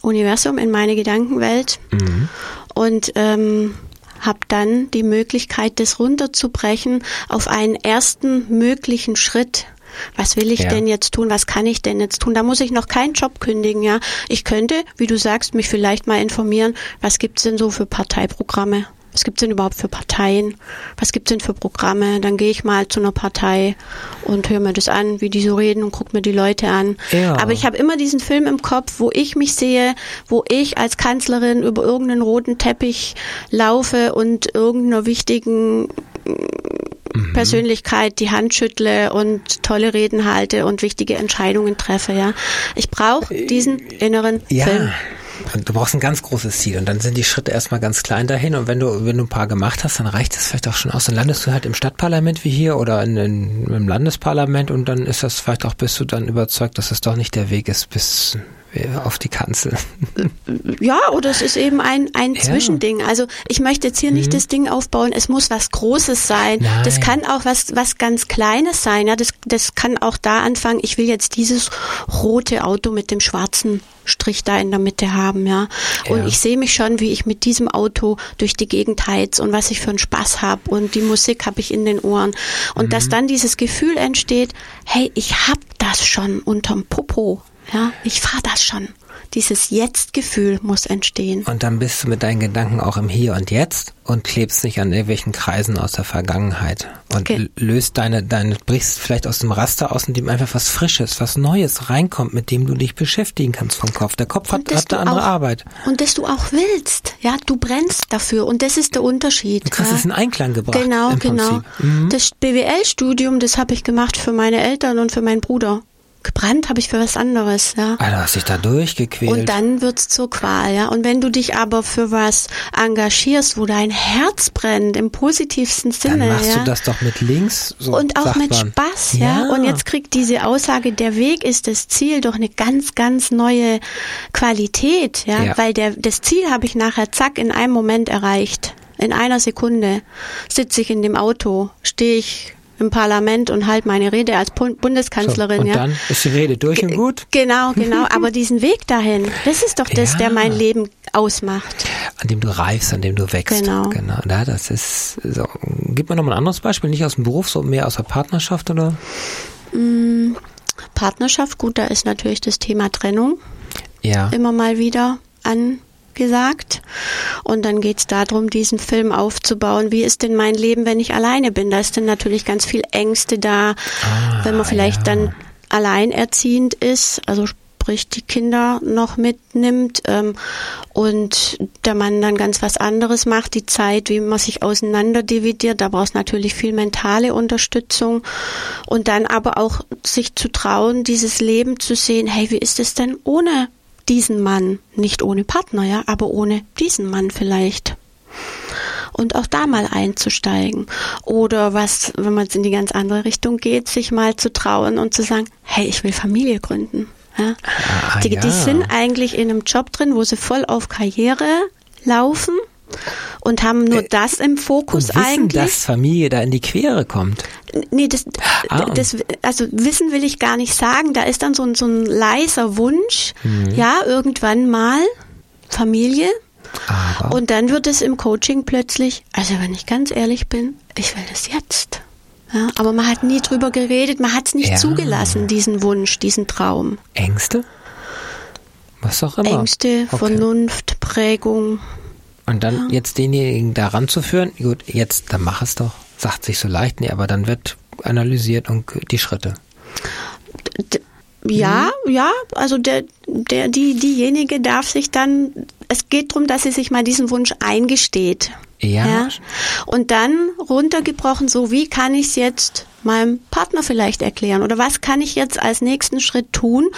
Universum, in meine Gedankenwelt. Mhm. Und ähm, habe dann die Möglichkeit, das runterzubrechen auf einen ersten möglichen Schritt. Was will ich ja. denn jetzt tun? Was kann ich denn jetzt tun? Da muss ich noch keinen Job kündigen, ja. Ich könnte, wie du sagst, mich vielleicht mal informieren, was gibt's denn so für Parteiprogramme? Was gibt's denn überhaupt für Parteien? Was gibt's denn für Programme? Dann gehe ich mal zu einer Partei und höre mir das an, wie die so reden und gucke mir die Leute an. Ja. Aber ich habe immer diesen Film im Kopf, wo ich mich sehe, wo ich als Kanzlerin über irgendeinen roten Teppich laufe und irgendeiner wichtigen mhm. Persönlichkeit die Hand schüttle und tolle Reden halte und wichtige Entscheidungen treffe. Ja, ich brauche diesen inneren ja. Film. Du brauchst ein ganz großes Ziel und dann sind die Schritte erstmal ganz klein dahin und wenn du, wenn du ein paar gemacht hast, dann reicht es vielleicht auch schon aus. Dann landest du halt im Stadtparlament wie hier oder in, in, im Landesparlament und dann ist das vielleicht auch, bist du dann überzeugt, dass es doch nicht der Weg ist bis auf die Kanzel. Ja, oder es ist eben ein, ein ja. Zwischending. Also ich möchte jetzt hier mhm. nicht das Ding aufbauen, es muss was Großes sein. Nein. Das kann auch was, was ganz Kleines sein. Ja, das, das kann auch da anfangen, ich will jetzt dieses rote Auto mit dem schwarzen Strich da in der Mitte haben, ja. ja. Und ich sehe mich schon, wie ich mit diesem Auto durch die Gegend heiz und was ich für einen Spaß habe und die Musik habe ich in den Ohren. Und mhm. dass dann dieses Gefühl entsteht, hey, ich hab das schon unterm Popo. Ja, ich fahre das schon. Dieses Jetzt-Gefühl muss entstehen. Und dann bist du mit deinen Gedanken auch im Hier und Jetzt und klebst nicht an irgendwelchen Kreisen aus der Vergangenheit und okay. löst deine, deine, brichst vielleicht aus dem Raster aus, in dem einfach was Frisches, was Neues reinkommt, mit dem du dich beschäftigen kannst vom Kopf. Der Kopf hat, hat eine andere auch, Arbeit. Und dass du auch willst. Ja, du brennst dafür und das ist der Unterschied. Du kriegst ja. es in Einklang gebracht. Genau, genau. Mhm. Das BWL-Studium, das habe ich gemacht für meine Eltern und für meinen Bruder gebrannt habe ich für was anderes, ja. Also hast dich da durchgequält. Und dann wird's zur Qual, ja. Und wenn du dich aber für was engagierst, wo dein Herz brennt, im positivsten Sinne, dann machst ja. du das doch mit links. So und auch mit man. Spaß, ja? ja. Und jetzt kriegt diese Aussage, der Weg ist das Ziel, doch eine ganz, ganz neue Qualität, ja. ja. Weil der, das Ziel habe ich nachher zack in einem Moment erreicht. In einer Sekunde sitze ich in dem Auto, stehe ich im Parlament und halte meine Rede als Bundeskanzlerin. So, und ja. dann ist die Rede durch und gut? Genau, genau. Aber diesen Weg dahin, das ist doch das, ja. der mein Leben ausmacht. An dem du reifst, an dem du wächst. Genau. genau. Ja, das ist so. Gib mir noch mal ein anderes Beispiel, nicht aus dem Beruf, so mehr aus der Partnerschaft oder? Mm, Partnerschaft, gut, da ist natürlich das Thema Trennung. Ja. Immer mal wieder angesagt. Und dann geht es darum, diesen Film aufzubauen. Wie ist denn mein Leben, wenn ich alleine bin? Da ist dann natürlich ganz viel Ängste da, ah, wenn man vielleicht ja. dann alleinerziehend ist, also sprich die Kinder noch mitnimmt ähm, und der Mann dann ganz was anderes macht, die Zeit, wie man sich auseinander dividiert, da braucht es natürlich viel mentale Unterstützung und dann aber auch sich zu trauen, dieses Leben zu sehen, hey, wie ist es denn ohne diesen Mann, nicht ohne Partner, ja, aber ohne diesen Mann vielleicht und auch da mal einzusteigen. Oder was, wenn man jetzt in die ganz andere Richtung geht, sich mal zu trauen und zu sagen, hey, ich will Familie gründen. Ja? Ah, die, ja. die sind eigentlich in einem Job drin, wo sie voll auf Karriere laufen und haben nur äh, das im Fokus und wissen, eigentlich. dass Familie da in die Quere kommt. Nee, das, ah. das, also wissen will ich gar nicht sagen. Da ist dann so ein, so ein leiser Wunsch, mhm. ja, irgendwann mal Familie. Aber. Und dann wird es im Coaching plötzlich, also wenn ich ganz ehrlich bin, ich will das jetzt. Ja, aber man hat nie drüber geredet, man hat es nicht ja. zugelassen, diesen Wunsch, diesen Traum. Ängste? Was auch immer. Ängste, okay. Vernunft, Prägung. Und dann jetzt denjenigen da ranzuführen, gut, jetzt, dann mach es doch. Sagt sich so leicht, nee, aber dann wird analysiert und die Schritte. D ja, mhm. ja, also der, der, die, diejenige darf sich dann, es geht darum, dass sie sich mal diesen Wunsch eingesteht. Ja. ja. Und dann runtergebrochen, so wie kann ich es jetzt meinem Partner vielleicht erklären oder was kann ich jetzt als nächsten Schritt tun,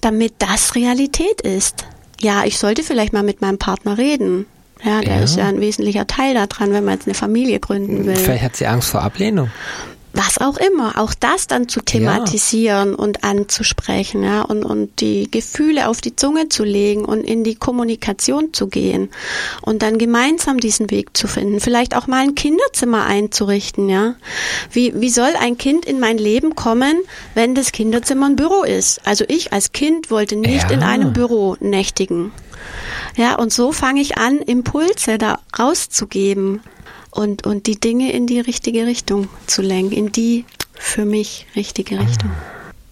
damit das Realität ist. Ja, ich sollte vielleicht mal mit meinem Partner reden. Ja, der ja. ist ja ein wesentlicher Teil daran, wenn man jetzt eine Familie gründen will. Vielleicht hat sie Angst vor Ablehnung was auch immer, auch das dann zu thematisieren ja. und anzusprechen, ja, und, und die Gefühle auf die Zunge zu legen und in die Kommunikation zu gehen und dann gemeinsam diesen Weg zu finden, vielleicht auch mal ein Kinderzimmer einzurichten, ja. Wie, wie soll ein Kind in mein Leben kommen, wenn das Kinderzimmer ein Büro ist? Also ich als Kind wollte nicht ja. in einem Büro nächtigen. Ja, und so fange ich an, Impulse da rauszugeben und, und die Dinge in die richtige Richtung zu lenken, in die für mich richtige Richtung.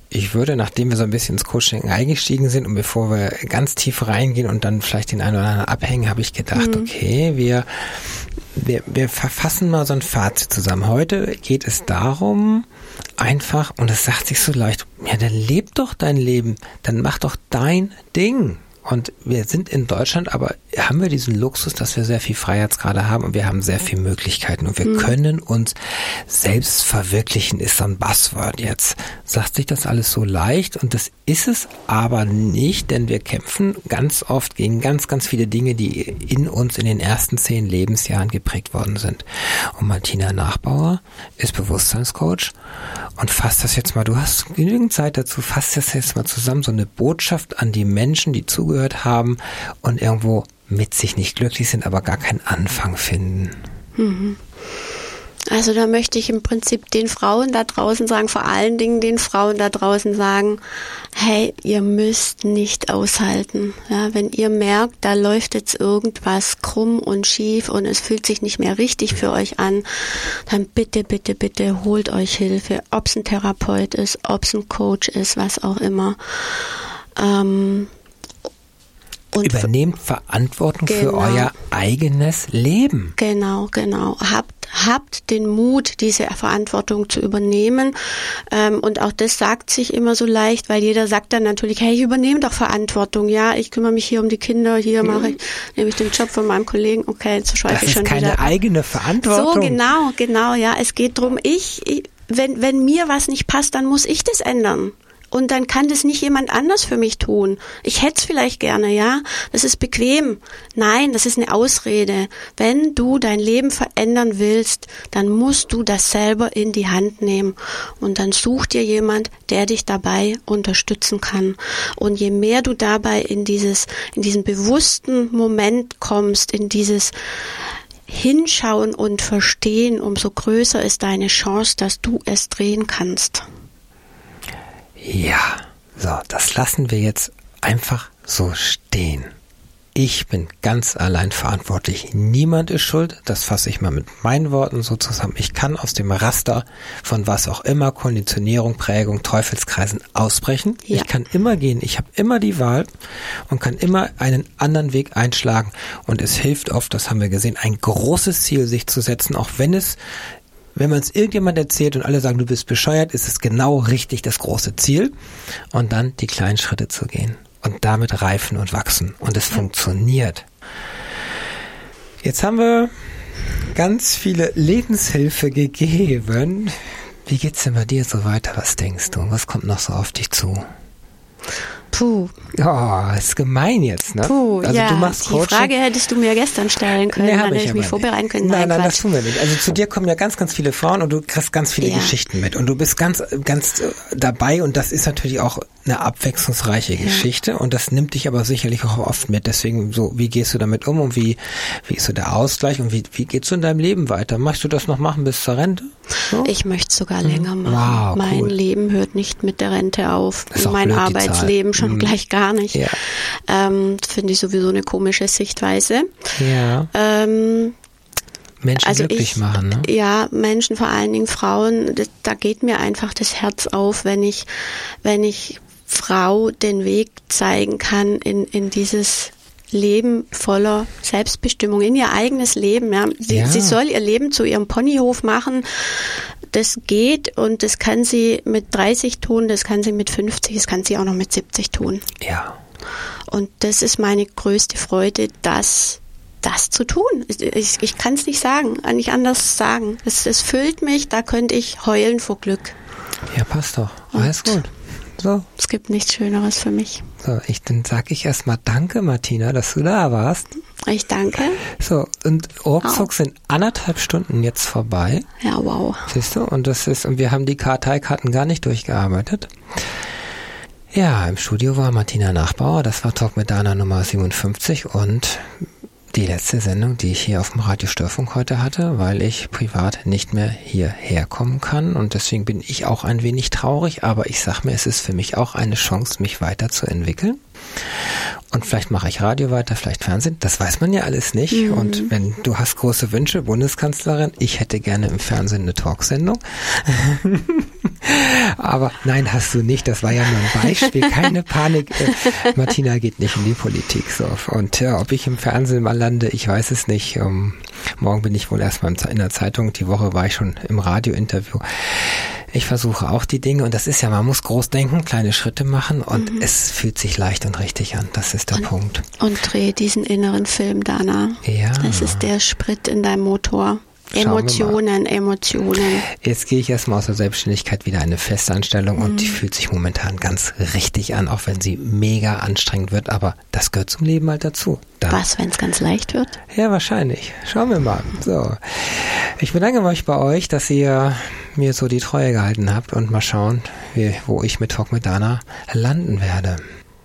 Ich würde, nachdem wir so ein bisschen ins Coaching eingestiegen sind und bevor wir ganz tief reingehen und dann vielleicht den einen oder anderen abhängen, habe ich gedacht, mhm. okay, wir, wir, wir verfassen mal so ein Fazit zusammen. Heute geht es darum, einfach, und es sagt sich so leicht, ja, dann leb doch dein Leben, dann mach doch dein Ding. Und wir sind in Deutschland, aber haben wir diesen Luxus, dass wir sehr viel Freiheitsgrade haben und wir haben sehr viele Möglichkeiten und wir mhm. können uns selbst verwirklichen, ist so ein Buzzword jetzt. Sagt sich das alles so leicht und das ist es aber nicht, denn wir kämpfen ganz oft gegen ganz, ganz viele Dinge, die in uns in den ersten zehn Lebensjahren geprägt worden sind. Und Martina Nachbauer ist Bewusstseinscoach und fasst das jetzt mal, du hast genügend Zeit dazu, fasst das jetzt mal zusammen, so eine Botschaft an die Menschen, die zugehört haben und irgendwo mit sich nicht glücklich sind, aber gar keinen Anfang finden. Mhm. Also da möchte ich im Prinzip den Frauen da draußen sagen, vor allen Dingen den Frauen da draußen sagen, hey, ihr müsst nicht aushalten. Ja, wenn ihr merkt, da läuft jetzt irgendwas krumm und schief und es fühlt sich nicht mehr richtig für euch an, dann bitte, bitte, bitte holt euch Hilfe, ob es ein Therapeut ist, ob es ein Coach ist, was auch immer. Ähm, und Übernehmt Verantwortung genau. für euer eigenes Leben. Genau, genau. Habt habt den Mut, diese Verantwortung zu übernehmen. Ähm, und auch das sagt sich immer so leicht, weil jeder sagt dann natürlich, hey, ich übernehme doch Verantwortung. Ja, ich kümmere mich hier um die Kinder, hier mhm. mache ich, nehme ich den Job von meinem Kollegen. Okay, jetzt schweife ich schon wieder. Das ist keine eigene Verantwortung. So, genau, genau, ja. Es geht drum, ich, ich wenn, wenn mir was nicht passt, dann muss ich das ändern und dann kann das nicht jemand anders für mich tun. Ich hätte es vielleicht gerne, ja. Das ist bequem. Nein, das ist eine Ausrede. Wenn du dein Leben verändern willst, dann musst du das selber in die Hand nehmen. Und dann such dir jemand, der dich dabei unterstützen kann. Und je mehr du dabei in dieses, in diesen bewussten Moment kommst, in dieses, hinschauen und verstehen, umso größer ist deine Chance, dass du es drehen kannst. Ja, so, das lassen wir jetzt einfach so stehen. Ich bin ganz allein verantwortlich. Niemand ist schuld. Das fasse ich mal mit meinen Worten so zusammen. Ich kann aus dem Raster von was auch immer, Konditionierung, Prägung, Teufelskreisen ausbrechen. Ja. Ich kann immer gehen. Ich habe immer die Wahl und kann immer einen anderen Weg einschlagen. Und es hilft oft, das haben wir gesehen, ein großes Ziel sich zu setzen, auch wenn es wenn man es irgendjemand erzählt und alle sagen, du bist bescheuert, ist es genau richtig das große Ziel und dann die kleinen Schritte zu gehen und damit reifen und wachsen. Und es funktioniert. Jetzt haben wir ganz viele Lebenshilfe gegeben. Wie geht's denn bei dir so weiter? Was denkst du? Was kommt noch so auf dich zu? Puh. Oh, ist gemein jetzt, ne? Puh, also ja, du machst die Coaching. Frage hättest du mir gestern stellen können, nee, dann hätte ich, ich mich vorbereiten können. Nein, nein, nein das tun wir nicht. Also zu dir kommen ja ganz, ganz viele Frauen und du kriegst ganz viele ja. Geschichten mit und du bist ganz, ganz äh, dabei und das ist natürlich auch eine abwechslungsreiche ja. Geschichte und das nimmt dich aber sicherlich auch oft mit. Deswegen so, wie gehst du damit um und wie, wie ist so der Ausgleich und wie, wie geht's in deinem Leben weiter? Möchtest du das noch machen bis zur Rente? So? Ich möchte es sogar hm. länger machen. Wow, mein cool. Leben hört nicht mit der Rente auf. Mein blöd, Arbeitsleben schon hm. gleich gar nicht. Ja. Ähm, Finde ich sowieso eine komische Sichtweise. Ja. Ähm, Menschen also glücklich ich, machen, ne? Ja, Menschen, vor allen Dingen Frauen, das, da geht mir einfach das Herz auf, wenn ich, wenn ich Frau den Weg zeigen kann in, in dieses Leben voller Selbstbestimmung, in ihr eigenes Leben. Ja. Sie, ja. sie soll ihr Leben zu ihrem Ponyhof machen. Das geht und das kann sie mit 30 tun, das kann sie mit 50, das kann sie auch noch mit 70 tun. Ja. Und das ist meine größte Freude, das, das zu tun. Ich, ich kann es nicht sagen, nicht anders sagen. Es, es füllt mich, da könnte ich heulen vor Glück. Ja, passt doch. Alles gut. So. Es gibt nichts Schöneres für mich. So, ich, dann sage ich erstmal Danke, Martina, dass du da warst. Ich danke. So, und ruckzuck sind anderthalb Stunden jetzt vorbei. Ja, wow. Siehst du? Und das ist, und wir haben die Karteikarten gar nicht durchgearbeitet. Ja, im Studio war Martina Nachbauer, das war Talk mit Dana Nummer 57 und die letzte Sendung, die ich hier auf dem Radio Störfunk heute hatte, weil ich privat nicht mehr hierher kommen kann und deswegen bin ich auch ein wenig traurig, aber ich sag mir, es ist für mich auch eine Chance, mich weiterzuentwickeln. Und vielleicht mache ich Radio weiter, vielleicht Fernsehen. Das weiß man ja alles nicht. Mhm. Und wenn du hast große Wünsche, Bundeskanzlerin, ich hätte gerne im Fernsehen eine Talksendung. Aber nein, hast du nicht. Das war ja nur ein Beispiel. Keine Panik. Äh, Martina geht nicht in die Politik. So. Und ja, ob ich im Fernsehen mal lande, ich weiß es nicht. Um, morgen bin ich wohl erstmal in der Zeitung. Die Woche war ich schon im Radiointerview. Ich versuche auch die Dinge und das ist ja, man muss groß denken, kleine Schritte machen und mhm. es fühlt sich leicht und richtig an. Das ist der und, Punkt. Und dreh diesen inneren Film, Dana. Ja. Das ist der Sprit in deinem Motor. Emotionen, Emotionen. Jetzt gehe ich erstmal aus der Selbstständigkeit wieder eine Festanstellung mhm. und die fühlt sich momentan ganz richtig an, auch wenn sie mega anstrengend wird, aber das gehört zum Leben halt dazu. Dann. Was, wenn es ganz leicht wird? Ja, wahrscheinlich. Schauen wir mal. So. Ich bedanke mich bei euch, dass ihr mir so die Treue gehalten habt und mal schauen, wie, wo ich mit Talk mit Dana landen werde.